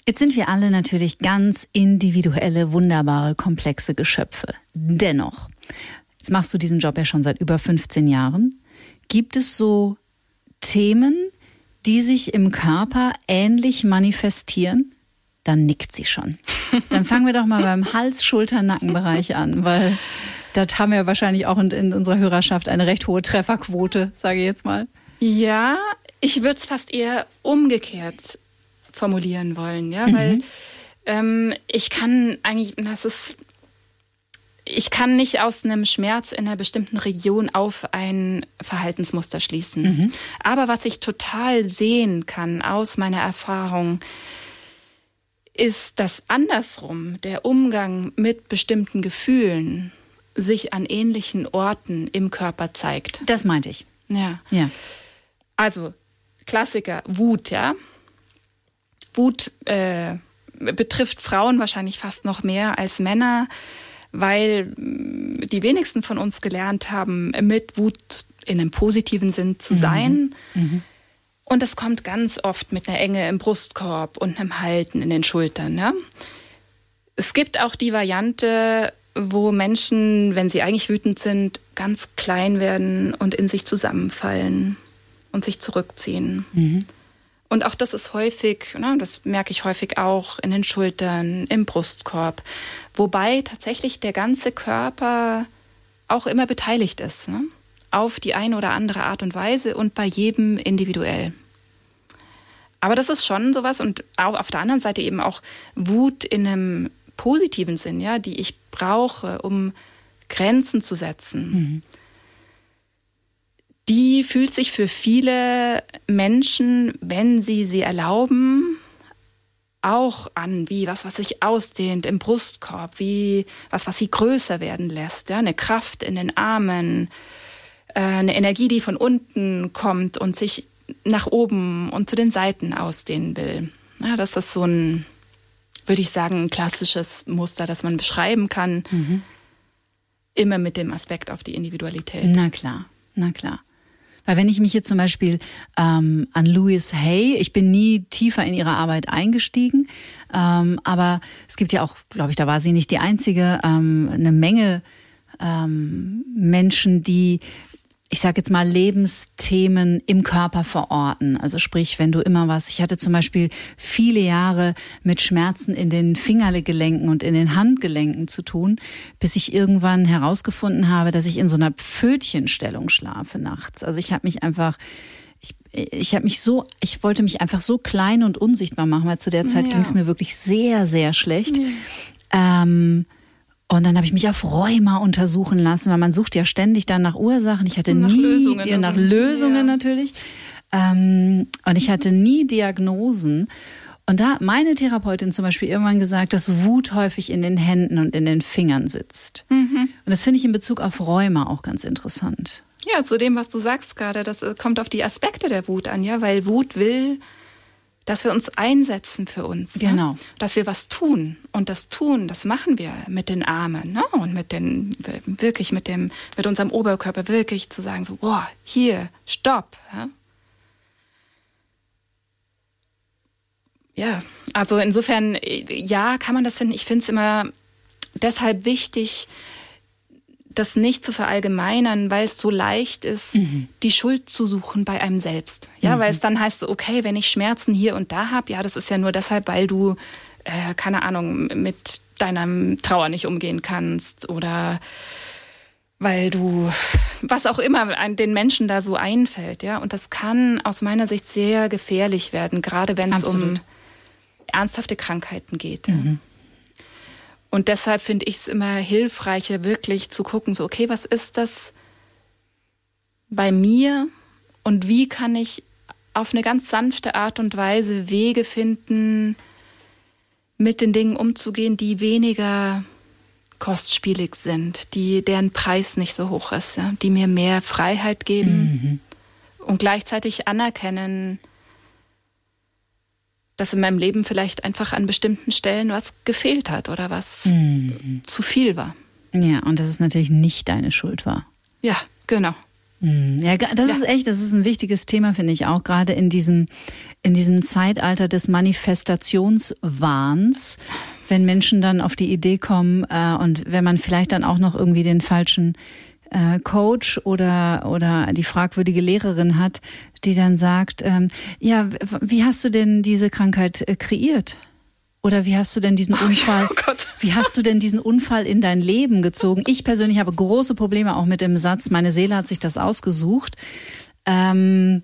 Jetzt sind wir alle natürlich ganz individuelle, wunderbare, komplexe Geschöpfe. Dennoch, jetzt machst du diesen Job ja schon seit über 15 Jahren. Gibt es so Themen, die sich im Körper ähnlich manifestieren? Dann nickt sie schon. (laughs) Dann fangen wir doch mal beim Hals-, Schulter-, Nackenbereich an, weil das haben wir wahrscheinlich auch in, in unserer Hörerschaft eine recht hohe Trefferquote, sage ich jetzt mal. Ja, ich würde es fast eher umgekehrt formulieren wollen, ja, mhm. weil ähm, ich kann eigentlich, das ist, ich kann nicht aus einem Schmerz in einer bestimmten Region auf ein Verhaltensmuster schließen. Mhm. Aber was ich total sehen kann aus meiner Erfahrung, ist, dass andersrum der Umgang mit bestimmten Gefühlen sich an ähnlichen Orten im Körper zeigt. Das meinte ich. Ja. Ja. Also Klassiker, Wut, ja. Wut äh, betrifft Frauen wahrscheinlich fast noch mehr als Männer, weil mm, die wenigsten von uns gelernt haben, mit Wut in einem positiven Sinn zu mhm. sein. Mhm. Und es kommt ganz oft mit einer Enge im Brustkorb und einem Halten in den Schultern. Ja? Es gibt auch die Variante, wo Menschen, wenn sie eigentlich wütend sind, ganz klein werden und in sich zusammenfallen und sich zurückziehen. Mhm. Und auch das ist häufig, ne, das merke ich häufig auch in den Schultern, im Brustkorb. Wobei tatsächlich der ganze Körper auch immer beteiligt ist. Ne? Auf die eine oder andere Art und Weise und bei jedem individuell. Aber das ist schon sowas und auch auf der anderen Seite eben auch Wut in einem positiven Sinn, ja, die ich brauche, um Grenzen zu setzen. Mhm die fühlt sich für viele Menschen, wenn sie sie erlauben, auch an, wie was, was sich ausdehnt im Brustkorb, wie was, was sie größer werden lässt, ja, eine Kraft in den Armen, äh, eine Energie, die von unten kommt und sich nach oben und zu den Seiten ausdehnen will. Ja, das ist so ein, würde ich sagen, ein klassisches Muster, das man beschreiben kann. Mhm. Immer mit dem Aspekt auf die Individualität. Na klar, na klar. Weil wenn ich mich jetzt zum Beispiel ähm, an Louise Hay, ich bin nie tiefer in ihre Arbeit eingestiegen, ähm, aber es gibt ja auch, glaube ich, da war sie nicht die einzige, ähm, eine Menge ähm, Menschen, die ich sage jetzt mal, Lebensthemen im Körper verorten. Also sprich, wenn du immer was, ich hatte zum Beispiel viele Jahre mit Schmerzen in den Fingergelenken und in den Handgelenken zu tun, bis ich irgendwann herausgefunden habe, dass ich in so einer Pfötchenstellung schlafe nachts. Also ich habe mich einfach, ich, ich habe mich so, ich wollte mich einfach so klein und unsichtbar machen, weil zu der Zeit ja. ging es mir wirklich sehr, sehr schlecht. Ja. Ähm, und dann habe ich mich auf Rheuma untersuchen lassen, weil man sucht ja ständig dann nach Ursachen. Ich hatte nach nie Lösungen, ja, nach Lösungen ja. natürlich. Ähm, und ich hatte nie Diagnosen. Und da hat meine Therapeutin zum Beispiel irgendwann gesagt, dass Wut häufig in den Händen und in den Fingern sitzt. Mhm. Und das finde ich in Bezug auf Rheuma auch ganz interessant. Ja, zu dem, was du sagst gerade, das äh, kommt auf die Aspekte der Wut an, ja, weil Wut will dass wir uns einsetzen für uns. Ne? Genau. Ne? Dass wir was tun. Und das tun, das machen wir mit den Armen ne? und mit den, wirklich mit dem, mit unserem Oberkörper wirklich zu sagen, so, boah, hier, stopp. Ja? ja, also insofern, ja, kann man das finden. Ich finde es immer deshalb wichtig, das nicht zu verallgemeinern, weil es so leicht ist, mhm. die Schuld zu suchen bei einem selbst. Ja, mhm. weil es dann heißt, okay, wenn ich Schmerzen hier und da habe, ja, das ist ja nur deshalb, weil du, äh, keine Ahnung, mit deinem Trauer nicht umgehen kannst oder weil du, was auch immer an den Menschen da so einfällt, ja. Und das kann aus meiner Sicht sehr gefährlich werden, gerade wenn es um ernsthafte Krankheiten geht. Mhm. Und deshalb finde ich es immer hilfreicher, wirklich zu gucken, so, okay, was ist das bei mir und wie kann ich auf eine ganz sanfte Art und Weise Wege finden, mit den Dingen umzugehen, die weniger kostspielig sind, die deren Preis nicht so hoch ist, ja, die mir mehr Freiheit geben mhm. Und gleichzeitig anerkennen, dass in meinem Leben vielleicht einfach an bestimmten Stellen was gefehlt hat oder was mhm. zu viel war. Ja, und dass es natürlich nicht deine Schuld war. Ja, genau. Mhm. Ja, das ja. ist echt, das ist ein wichtiges Thema, finde ich auch, gerade in diesem, in diesem Zeitalter des Manifestationswahns, wenn Menschen dann auf die Idee kommen äh, und wenn man vielleicht dann auch noch irgendwie den falschen äh, Coach oder, oder die fragwürdige Lehrerin hat, die dann sagt, ähm, ja, wie hast du denn diese Krankheit äh, kreiert? Oder wie hast du denn diesen (laughs) oh Unfall, oh (laughs) wie hast du denn diesen Unfall in dein Leben gezogen? Ich persönlich habe große Probleme auch mit dem Satz, meine Seele hat sich das ausgesucht. Ähm,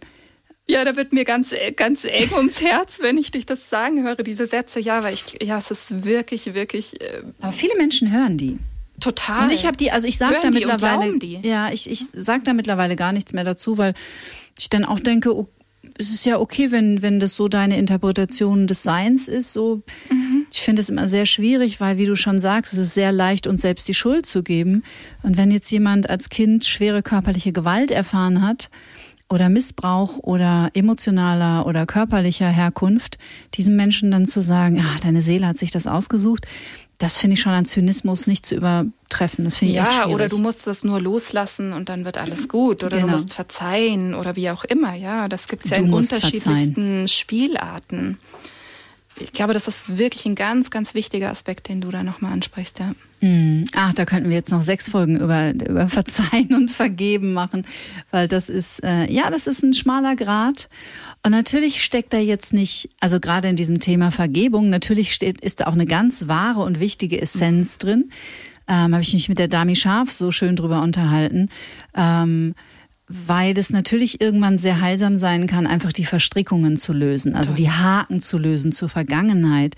ja, da wird mir ganz, ganz eng ums Herz, wenn ich dich das sagen höre, diese Sätze. Ja, weil ich, ja, es ist wirklich, wirklich. Äh, Aber viele Menschen hören die. Total. Und ich habe die, also ich sage da mittlerweile, ja, ich, ich sage da mittlerweile gar nichts mehr dazu, weil ich dann auch denke, oh, es ist ja okay, wenn, wenn das so deine Interpretation des Seins ist. So, mhm. ich finde es immer sehr schwierig, weil, wie du schon sagst, es ist sehr leicht, uns selbst die Schuld zu geben. Und wenn jetzt jemand als Kind schwere körperliche Gewalt erfahren hat, oder Missbrauch oder emotionaler oder körperlicher Herkunft, diesem Menschen dann zu sagen, ah, deine Seele hat sich das ausgesucht, das finde ich schon an Zynismus nicht zu übertreffen. Das finde ich ja, echt schwierig. oder du musst das nur loslassen und dann wird alles gut. Oder genau. du musst verzeihen oder wie auch immer. Ja, das gibt es ja du in unterschiedlichsten verzeihen. Spielarten. Ich glaube, das ist wirklich ein ganz, ganz wichtiger Aspekt, den du da nochmal ansprichst, ja. Hm. Ach, da könnten wir jetzt noch sechs Folgen über, über Verzeihen und Vergeben machen, weil das ist, äh, ja, das ist ein schmaler Grad. Und natürlich steckt da jetzt nicht, also gerade in diesem Thema Vergebung, natürlich steht, ist da auch eine ganz wahre und wichtige Essenz drin. Ähm, Habe ich mich mit der Dami Scharf so schön drüber unterhalten. Ähm, weil es natürlich irgendwann sehr heilsam sein kann, einfach die Verstrickungen zu lösen, also die Haken zu lösen zur Vergangenheit.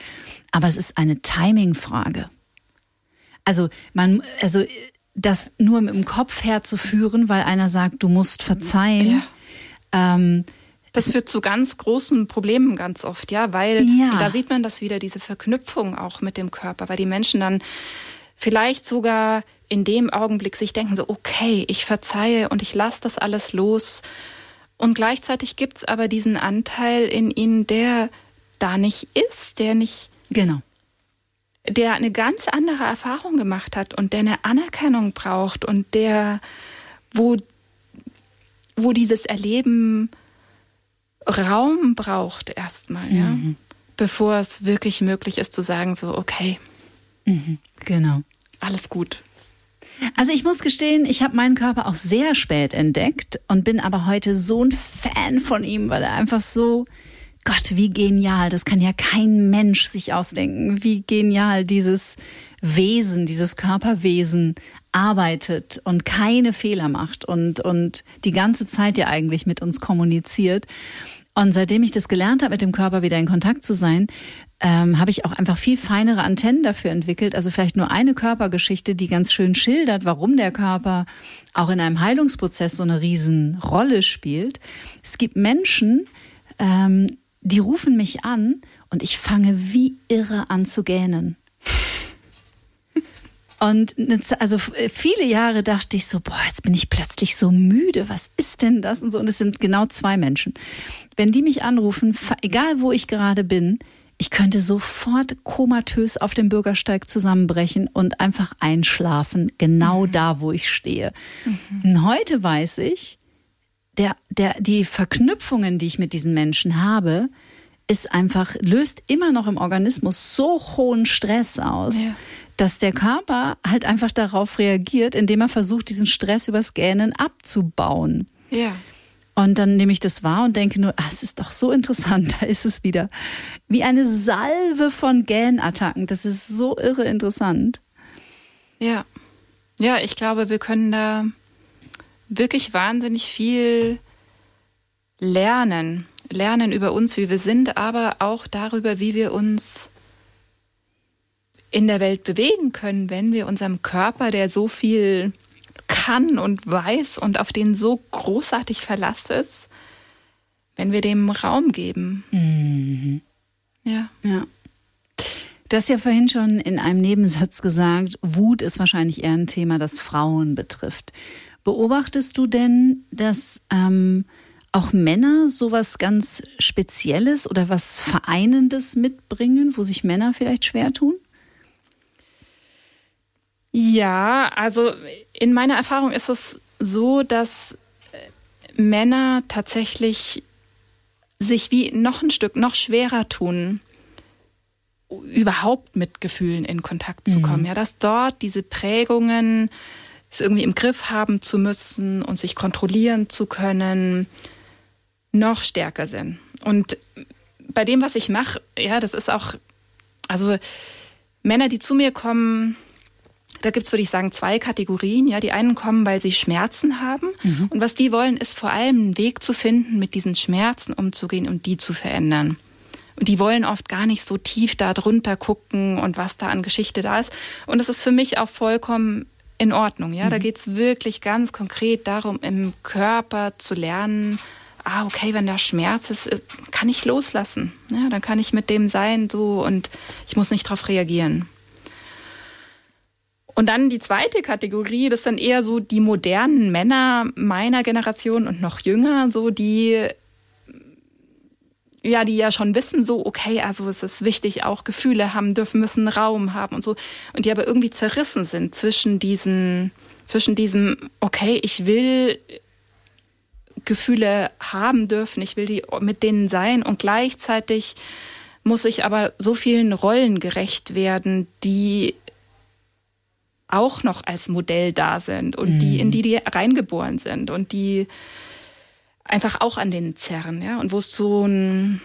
Aber es ist eine Timing-Frage. Also man, also das nur im Kopf herzuführen, weil einer sagt, du musst verzeihen. Ja. Ähm, das führt zu ganz großen Problemen ganz oft, ja, weil ja. da sieht man das wieder, diese Verknüpfung auch mit dem Körper, weil die Menschen dann vielleicht sogar in dem Augenblick sich denken, so, okay, ich verzeihe und ich lasse das alles los. Und gleichzeitig gibt es aber diesen Anteil in ihnen, der da nicht ist, der nicht. Genau. Der eine ganz andere Erfahrung gemacht hat und der eine Anerkennung braucht und der, wo, wo dieses Erleben Raum braucht erstmal, mhm. ja, bevor es wirklich möglich ist zu sagen, so, okay. Mhm. Genau. Alles gut. Also ich muss gestehen, ich habe meinen Körper auch sehr spät entdeckt und bin aber heute so ein Fan von ihm, weil er einfach so, Gott, wie genial, das kann ja kein Mensch sich ausdenken, wie genial dieses Wesen, dieses Körperwesen arbeitet und keine Fehler macht und, und die ganze Zeit ja eigentlich mit uns kommuniziert. Und seitdem ich das gelernt habe, mit dem Körper wieder in Kontakt zu sein, ähm, habe ich auch einfach viel feinere Antennen dafür entwickelt. Also vielleicht nur eine Körpergeschichte, die ganz schön schildert, warum der Körper auch in einem Heilungsprozess so eine Riesenrolle spielt. Es gibt Menschen, ähm, die rufen mich an und ich fange wie irre an zu gähnen. Und also viele Jahre dachte ich so, boah, jetzt bin ich plötzlich so müde. Was ist denn das? Und so. Und es sind genau zwei Menschen. Wenn die mich anrufen, egal wo ich gerade bin, ich könnte sofort komatös auf dem Bürgersteig zusammenbrechen und einfach einschlafen, genau mhm. da, wo ich stehe. Mhm. Und heute weiß ich, der, der, die Verknüpfungen, die ich mit diesen Menschen habe, ist einfach, löst immer noch im Organismus so hohen Stress aus, ja dass der Körper halt einfach darauf reagiert, indem er versucht, diesen Stress übers Gähnen abzubauen. Ja. Und dann nehme ich das wahr und denke nur, ah, es ist doch so interessant, (laughs) da ist es wieder. Wie eine Salve von Gähnattacken. Das ist so irre interessant. Ja. Ja, ich glaube, wir können da wirklich wahnsinnig viel lernen. Lernen über uns, wie wir sind, aber auch darüber, wie wir uns in der Welt bewegen können, wenn wir unserem Körper, der so viel kann und weiß und auf den so großartig Verlass ist, wenn wir dem Raum geben. Mhm. Ja. Ja. Du hast ja vorhin schon in einem Nebensatz gesagt, Wut ist wahrscheinlich eher ein Thema, das Frauen betrifft. Beobachtest du denn, dass ähm, auch Männer sowas ganz Spezielles oder was Vereinendes mitbringen, wo sich Männer vielleicht schwer tun? Ja, also in meiner Erfahrung ist es so, dass äh, Männer tatsächlich sich wie noch ein Stück noch schwerer tun, überhaupt mit Gefühlen in Kontakt zu kommen. Mhm. Ja, dass dort diese Prägungen es irgendwie im Griff haben zu müssen und sich kontrollieren zu können, noch stärker sind. Und bei dem, was ich mache, ja, das ist auch, also Männer, die zu mir kommen, da gibt es, würde ich sagen, zwei Kategorien. Ja, die einen kommen, weil sie Schmerzen haben. Mhm. Und was die wollen, ist vor allem einen Weg zu finden, mit diesen Schmerzen umzugehen und die zu verändern. Und die wollen oft gar nicht so tief da drunter gucken und was da an Geschichte da ist. Und das ist für mich auch vollkommen in Ordnung. Ja, mhm. da geht es wirklich ganz konkret darum, im Körper zu lernen, ah, okay, wenn da Schmerz ist, äh, kann ich loslassen. Ja, dann kann ich mit dem sein so und ich muss nicht darauf reagieren. Und dann die zweite Kategorie, das sind eher so die modernen Männer meiner Generation und noch jünger, so die ja, die ja schon wissen, so, okay, also es ist wichtig, auch Gefühle haben dürfen, müssen Raum haben und so. Und die aber irgendwie zerrissen sind zwischen diesen, zwischen diesem, okay, ich will Gefühle haben dürfen, ich will die mit denen sein und gleichzeitig muss ich aber so vielen Rollen gerecht werden, die auch noch als Modell da sind und mhm. die, in die die reingeboren sind und die einfach auch an den zerren, ja, und wo es so ein,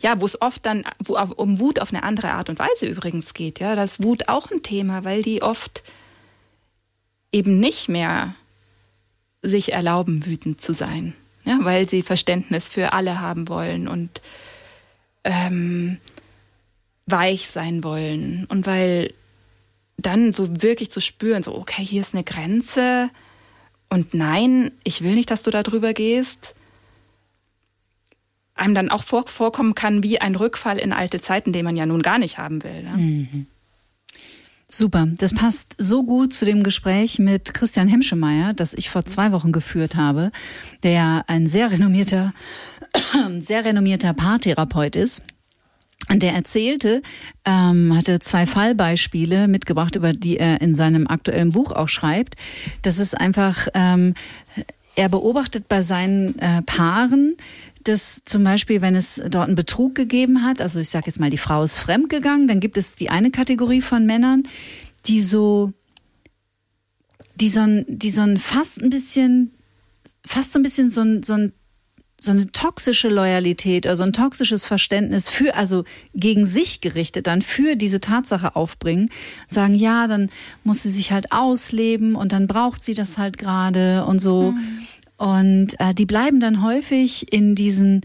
ja, wo es oft dann wo, um Wut auf eine andere Art und Weise übrigens geht, ja, das Wut auch ein Thema, weil die oft eben nicht mehr sich erlauben, wütend zu sein, ja, weil sie Verständnis für alle haben wollen und ähm, weich sein wollen und weil dann so wirklich zu spüren, so, okay, hier ist eine Grenze und nein, ich will nicht, dass du da drüber gehst, einem dann auch vor, vorkommen kann wie ein Rückfall in alte Zeiten, den man ja nun gar nicht haben will. Ne? Mhm. Super, das passt so gut zu dem Gespräch mit Christian Hemschemeyer, das ich vor zwei Wochen geführt habe, der ein sehr renommierter, (clears throat) sehr renommierter Paartherapeut ist der erzählte, ähm, hatte zwei Fallbeispiele mitgebracht, über die er in seinem aktuellen Buch auch schreibt. Das ist einfach, ähm, er beobachtet bei seinen äh, Paaren, dass zum Beispiel, wenn es dort einen Betrug gegeben hat, also ich sage jetzt mal, die Frau ist fremdgegangen, dann gibt es die eine Kategorie von Männern, die so, die so ein, die so ein fast ein bisschen, fast so ein bisschen so ein, so ein so eine toxische Loyalität oder so ein toxisches Verständnis für, also gegen sich gerichtet dann für diese Tatsache aufbringen, sagen, ja, dann muss sie sich halt ausleben und dann braucht sie das halt gerade und so. Mhm. Und äh, die bleiben dann häufig in diesen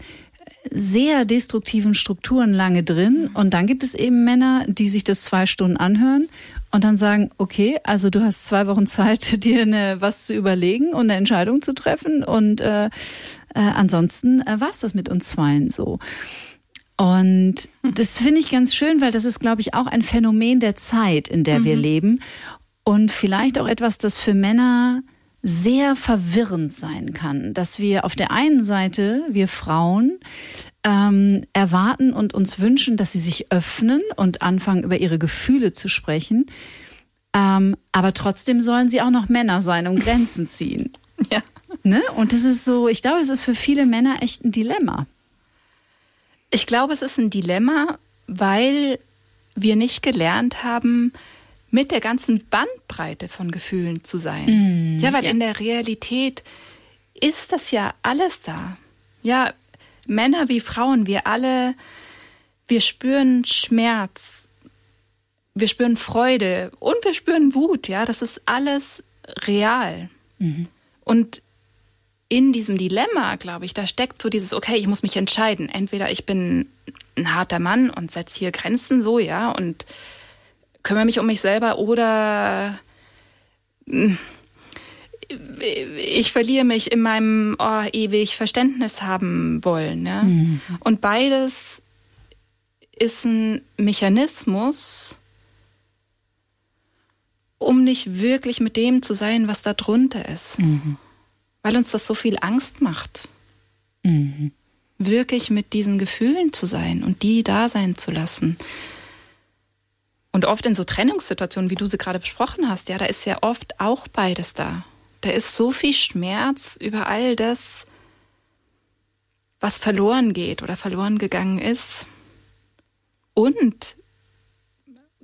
sehr destruktiven Strukturen lange drin. Und dann gibt es eben Männer, die sich das zwei Stunden anhören und dann sagen, okay, also du hast zwei Wochen Zeit, (laughs) dir eine, was zu überlegen und eine Entscheidung zu treffen. Und äh, äh, ansonsten äh, war es das mit uns zweien so. Und das finde ich ganz schön, weil das ist, glaube ich, auch ein Phänomen der Zeit, in der mhm. wir leben. Und vielleicht auch etwas, das für Männer sehr verwirrend sein kann, dass wir auf der einen Seite, wir Frauen, ähm, erwarten und uns wünschen, dass sie sich öffnen und anfangen, über ihre Gefühle zu sprechen. Ähm, aber trotzdem sollen sie auch noch Männer sein und Grenzen ziehen. (laughs) Ja. Ne? Und das ist so, ich glaube, es ist für viele Männer echt ein Dilemma. Ich glaube, es ist ein Dilemma, weil wir nicht gelernt haben, mit der ganzen Bandbreite von Gefühlen zu sein. Mm, ja, weil ja. in der Realität ist das ja alles da. Ja, Männer wie Frauen, wir alle, wir spüren Schmerz, wir spüren Freude und wir spüren Wut. Ja, das ist alles real. Mhm. Und in diesem Dilemma, glaube ich, da steckt so dieses, okay, ich muss mich entscheiden. Entweder ich bin ein harter Mann und setze hier Grenzen so, ja, und kümmere mich um mich selber oder hm, ich verliere mich in meinem oh, ewig Verständnis haben wollen. Ja? Mhm. Und beides ist ein Mechanismus, um nicht wirklich mit dem zu sein, was da drunter ist. Mhm. Weil uns das so viel Angst macht. Mhm. Wirklich mit diesen Gefühlen zu sein und die da sein zu lassen. Und oft in so Trennungssituationen, wie du sie gerade besprochen hast, ja, da ist ja oft auch beides da. Da ist so viel Schmerz über all das, was verloren geht oder verloren gegangen ist. Und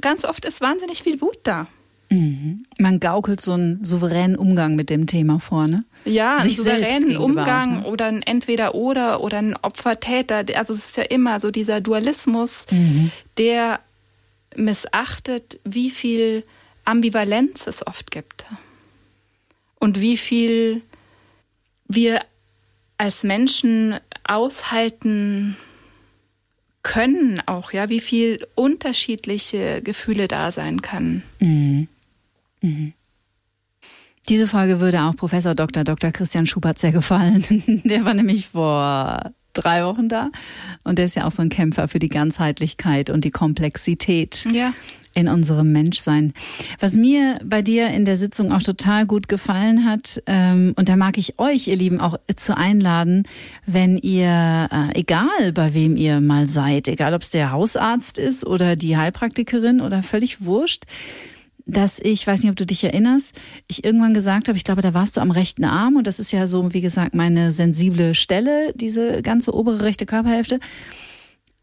ganz oft ist wahnsinnig viel Wut da. Mhm. Man gaukelt so einen souveränen Umgang mit dem Thema vor, ne? Ja, Sich einen souveränen Umgang ne? oder ein Entweder-Oder oder ein Opfer-Täter. Also es ist ja immer so dieser Dualismus, mhm. der missachtet, wie viel Ambivalenz es oft gibt und wie viel wir als Menschen aushalten können auch, ja, wie viel unterschiedliche Gefühle da sein kann. Mhm. Mhm. Diese Folge würde auch Professor Dr. Dr. Christian Schubert sehr gefallen. (laughs) Der war nämlich vor drei Wochen da. Und der ist ja auch so ein Kämpfer für die Ganzheitlichkeit und die Komplexität. Ja. In unserem Menschsein. Was mir bei dir in der Sitzung auch total gut gefallen hat, ähm, und da mag ich euch, ihr Lieben, auch zu einladen, wenn ihr, äh, egal bei wem ihr mal seid, egal ob es der Hausarzt ist oder die Heilpraktikerin oder völlig wurscht, dass ich, weiß nicht, ob du dich erinnerst, ich irgendwann gesagt habe, ich glaube, da warst du am rechten Arm und das ist ja so, wie gesagt, meine sensible Stelle, diese ganze obere rechte Körperhälfte.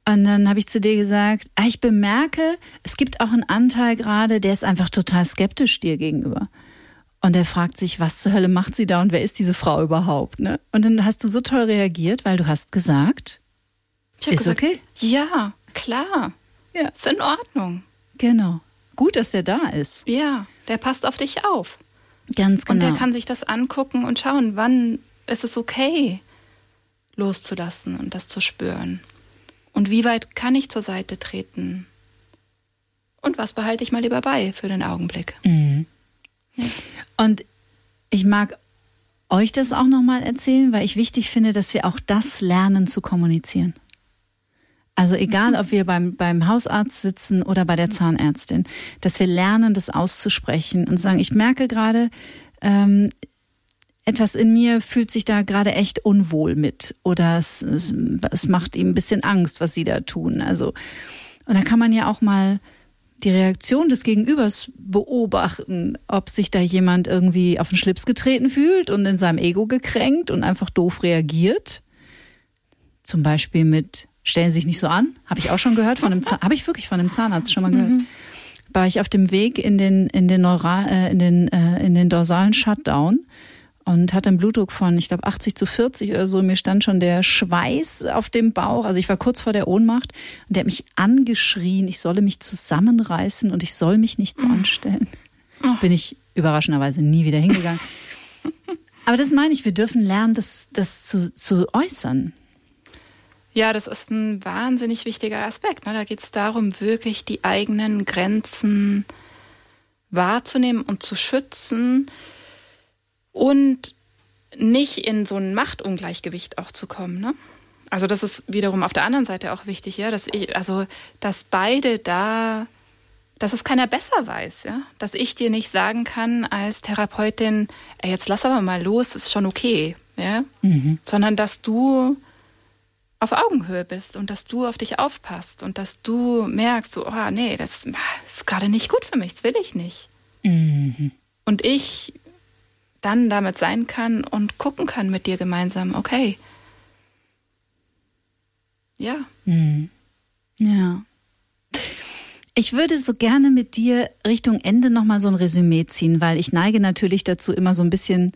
Und dann habe ich zu dir gesagt, ah, ich bemerke, es gibt auch einen Anteil gerade, der ist einfach total skeptisch dir gegenüber. Und er fragt sich, was zur Hölle macht sie da und wer ist diese Frau überhaupt? Ne? Und dann hast du so toll reagiert, weil du hast gesagt, ist gesagt, okay. Ja, klar. Ja. Ist in Ordnung. Genau gut, dass der da ist. Ja, der passt auf dich auf. Ganz genau. Und der kann sich das angucken und schauen, wann ist es okay, loszulassen und das zu spüren. Und wie weit kann ich zur Seite treten? Und was behalte ich mal lieber bei für den Augenblick? Mhm. Ja. Und ich mag euch das auch nochmal erzählen, weil ich wichtig finde, dass wir auch das lernen zu kommunizieren. Also egal, ob wir beim, beim Hausarzt sitzen oder bei der Zahnärztin, dass wir lernen, das auszusprechen und sagen, ich merke gerade, ähm, etwas in mir fühlt sich da gerade echt unwohl mit oder es, es, es macht ihm ein bisschen Angst, was sie da tun. Also, und da kann man ja auch mal die Reaktion des Gegenübers beobachten, ob sich da jemand irgendwie auf den Schlips getreten fühlt und in seinem Ego gekränkt und einfach doof reagiert. Zum Beispiel mit stellen sich nicht so an. Habe ich auch schon gehört von einem habe ich wirklich von einem Zahnarzt schon mal gehört. Mhm. War ich auf dem Weg in den in den Neural, äh, in den äh, in den dorsalen Shutdown und hatte einen Blutdruck von ich glaube 80 zu 40 oder so. Mir stand schon der Schweiß auf dem Bauch. Also ich war kurz vor der Ohnmacht und der hat mich angeschrien, ich solle mich zusammenreißen und ich soll mich nicht so anstellen. Oh. Bin ich überraschenderweise nie wieder hingegangen. (laughs) Aber das meine ich, wir dürfen lernen, das, das zu, zu äußern. Ja, das ist ein wahnsinnig wichtiger Aspekt. Ne? Da geht es darum, wirklich die eigenen Grenzen wahrzunehmen und zu schützen und nicht in so ein Machtungleichgewicht auch zu kommen. Ne? Also das ist wiederum auf der anderen Seite auch wichtig, ja, dass ich, also dass beide da, dass es keiner besser weiß, ja, dass ich dir nicht sagen kann als Therapeutin, ey, jetzt lass aber mal los, ist schon okay, ja, mhm. sondern dass du auf Augenhöhe bist und dass du auf dich aufpasst und dass du merkst, so, oh nee, das ist gerade nicht gut für mich, das will ich nicht. Mhm. Und ich dann damit sein kann und gucken kann mit dir gemeinsam, okay. Ja. Mhm. Ja. Ich würde so gerne mit dir Richtung Ende nochmal so ein Resümee ziehen, weil ich neige natürlich dazu, immer so ein bisschen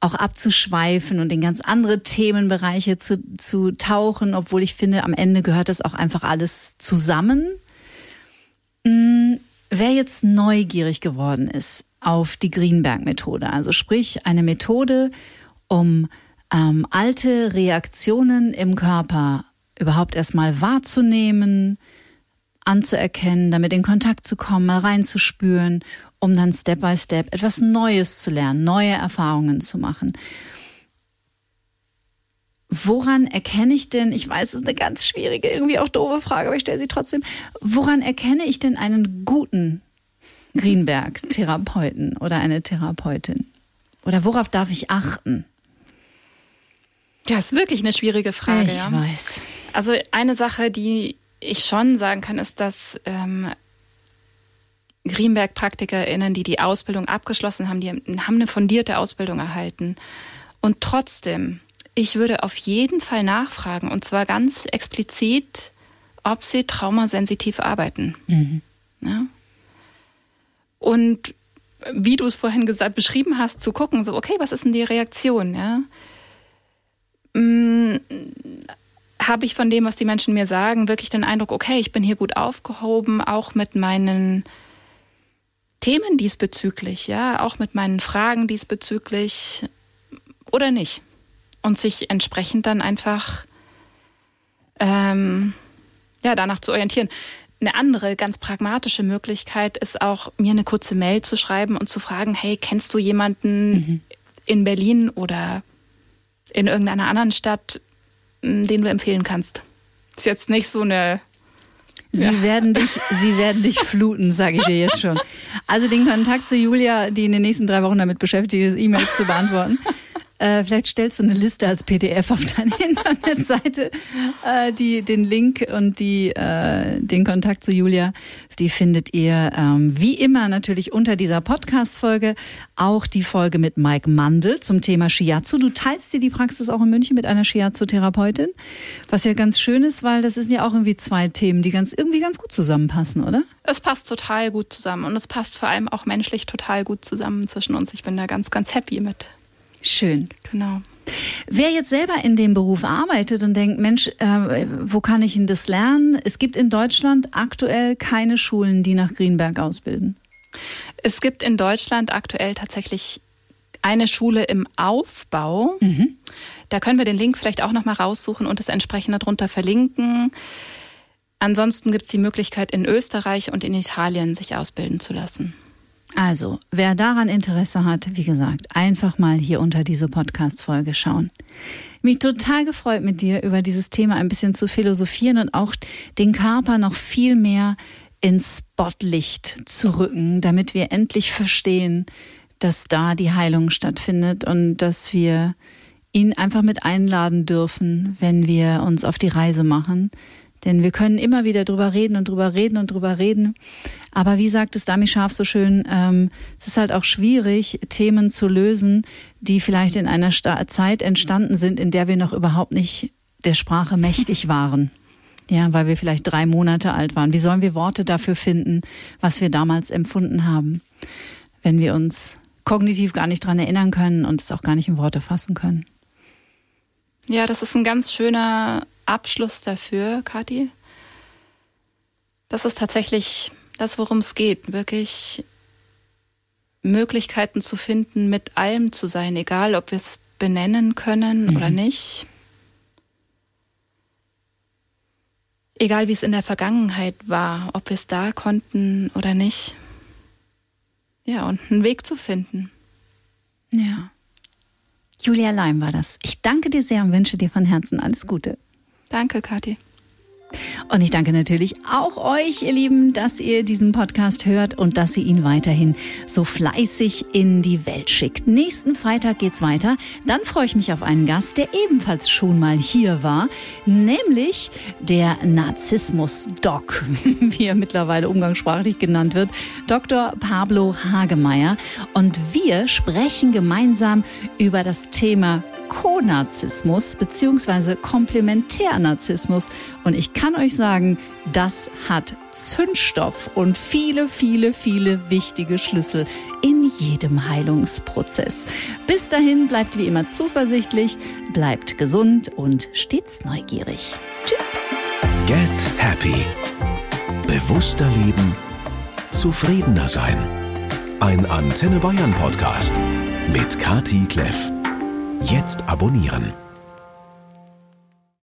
auch abzuschweifen und in ganz andere Themenbereiche zu, zu tauchen, obwohl ich finde, am Ende gehört das auch einfach alles zusammen. Hm, wer jetzt neugierig geworden ist auf die Greenberg-Methode, also sprich eine Methode, um ähm, alte Reaktionen im Körper überhaupt erstmal wahrzunehmen, anzuerkennen, damit in Kontakt zu kommen, mal reinzuspüren um dann Step by Step etwas Neues zu lernen, neue Erfahrungen zu machen. Woran erkenne ich denn, ich weiß, es ist eine ganz schwierige, irgendwie auch doofe Frage, aber ich stelle sie trotzdem, woran erkenne ich denn einen guten Greenberg-Therapeuten oder eine Therapeutin? Oder worauf darf ich achten? Ja, ist wirklich eine schwierige Frage. Ich ja. weiß. Also eine Sache, die ich schon sagen kann, ist, dass ähm, Greenberg-PraktikerInnen, die die Ausbildung abgeschlossen haben, die haben eine fundierte Ausbildung erhalten. Und trotzdem, ich würde auf jeden Fall nachfragen, und zwar ganz explizit, ob sie traumasensitiv arbeiten. Mhm. Ja? Und wie du es vorhin gesagt, beschrieben hast, zu gucken, so, okay, was ist denn die Reaktion? Ja? Habe ich von dem, was die Menschen mir sagen, wirklich den Eindruck, okay, ich bin hier gut aufgehoben, auch mit meinen Themen diesbezüglich, ja, auch mit meinen Fragen diesbezüglich oder nicht. Und sich entsprechend dann einfach ähm, ja, danach zu orientieren. Eine andere, ganz pragmatische Möglichkeit ist auch, mir eine kurze Mail zu schreiben und zu fragen, hey, kennst du jemanden mhm. in Berlin oder in irgendeiner anderen Stadt, den du empfehlen kannst? Ist jetzt nicht so eine Sie ja. werden dich, sie werden dich (laughs) fluten, sage ich dir jetzt schon. Also den Kontakt zu Julia, die in den nächsten drei Wochen damit beschäftigt ist, E-Mails zu beantworten. Äh, vielleicht stellst du eine Liste als PDF auf deine (laughs) Internetseite, äh, die den Link und die äh, den Kontakt zu Julia, die findet ihr ähm, wie immer natürlich unter dieser Podcast-Folge. Auch die Folge mit Mike Mandel zum Thema Shiatsu. Du teilst dir die Praxis auch in München mit einer Shiatsu-Therapeutin, was ja ganz schön ist, weil das sind ja auch irgendwie zwei Themen, die ganz irgendwie ganz gut zusammenpassen, oder? Es passt total gut zusammen und es passt vor allem auch menschlich total gut zusammen zwischen uns. Ich bin da ganz, ganz happy mit. Schön. Genau. Wer jetzt selber in dem Beruf arbeitet und denkt, Mensch, äh, wo kann ich denn das lernen? Es gibt in Deutschland aktuell keine Schulen, die nach Greenberg ausbilden. Es gibt in Deutschland aktuell tatsächlich eine Schule im Aufbau. Mhm. Da können wir den Link vielleicht auch nochmal raussuchen und das entsprechende darunter verlinken. Ansonsten gibt es die Möglichkeit, in Österreich und in Italien sich ausbilden zu lassen. Also, wer daran Interesse hat, wie gesagt, einfach mal hier unter diese Podcast-Folge schauen. Mich total gefreut, mit dir über dieses Thema ein bisschen zu philosophieren und auch den Körper noch viel mehr ins Spotlicht zu rücken, damit wir endlich verstehen, dass da die Heilung stattfindet und dass wir ihn einfach mit einladen dürfen, wenn wir uns auf die Reise machen, denn wir können immer wieder drüber reden und drüber reden und drüber reden. Aber wie sagt es Dami Scharf so schön, ähm, es ist halt auch schwierig, Themen zu lösen, die vielleicht in einer Sta Zeit entstanden sind, in der wir noch überhaupt nicht der Sprache mächtig waren. Ja, weil wir vielleicht drei Monate alt waren. Wie sollen wir Worte dafür finden, was wir damals empfunden haben, wenn wir uns kognitiv gar nicht dran erinnern können und es auch gar nicht in Worte fassen können? Ja, das ist ein ganz schöner Abschluss dafür, Kathi. Das ist tatsächlich das, worum es geht. Wirklich Möglichkeiten zu finden, mit allem zu sein, egal ob wir es benennen können mhm. oder nicht. Egal wie es in der Vergangenheit war, ob wir es da konnten oder nicht. Ja, und einen Weg zu finden. Ja. Julia Leim war das. Ich danke dir sehr und wünsche dir von Herzen alles Gute. Danke, Kathi. Und ich danke natürlich auch euch, ihr Lieben, dass ihr diesen Podcast hört und dass ihr ihn weiterhin so fleißig in die Welt schickt. Nächsten Freitag geht's weiter. Dann freue ich mich auf einen Gast, der ebenfalls schon mal hier war, nämlich der Narzissmus-Doc, (laughs) wie er mittlerweile umgangssprachlich genannt wird, Dr. Pablo Hagemeyer. Und wir sprechen gemeinsam über das Thema Konarzissmus bzw. Komplementärnarzissmus. Und ich kann euch sagen, das hat Zündstoff und viele, viele, viele wichtige Schlüssel in jedem Heilungsprozess. Bis dahin bleibt wie immer zuversichtlich, bleibt gesund und stets neugierig. Tschüss. Get Happy. Bewusster leben. Zufriedener sein. Ein Antenne Bayern Podcast mit Kati Kleff. Jetzt abonnieren.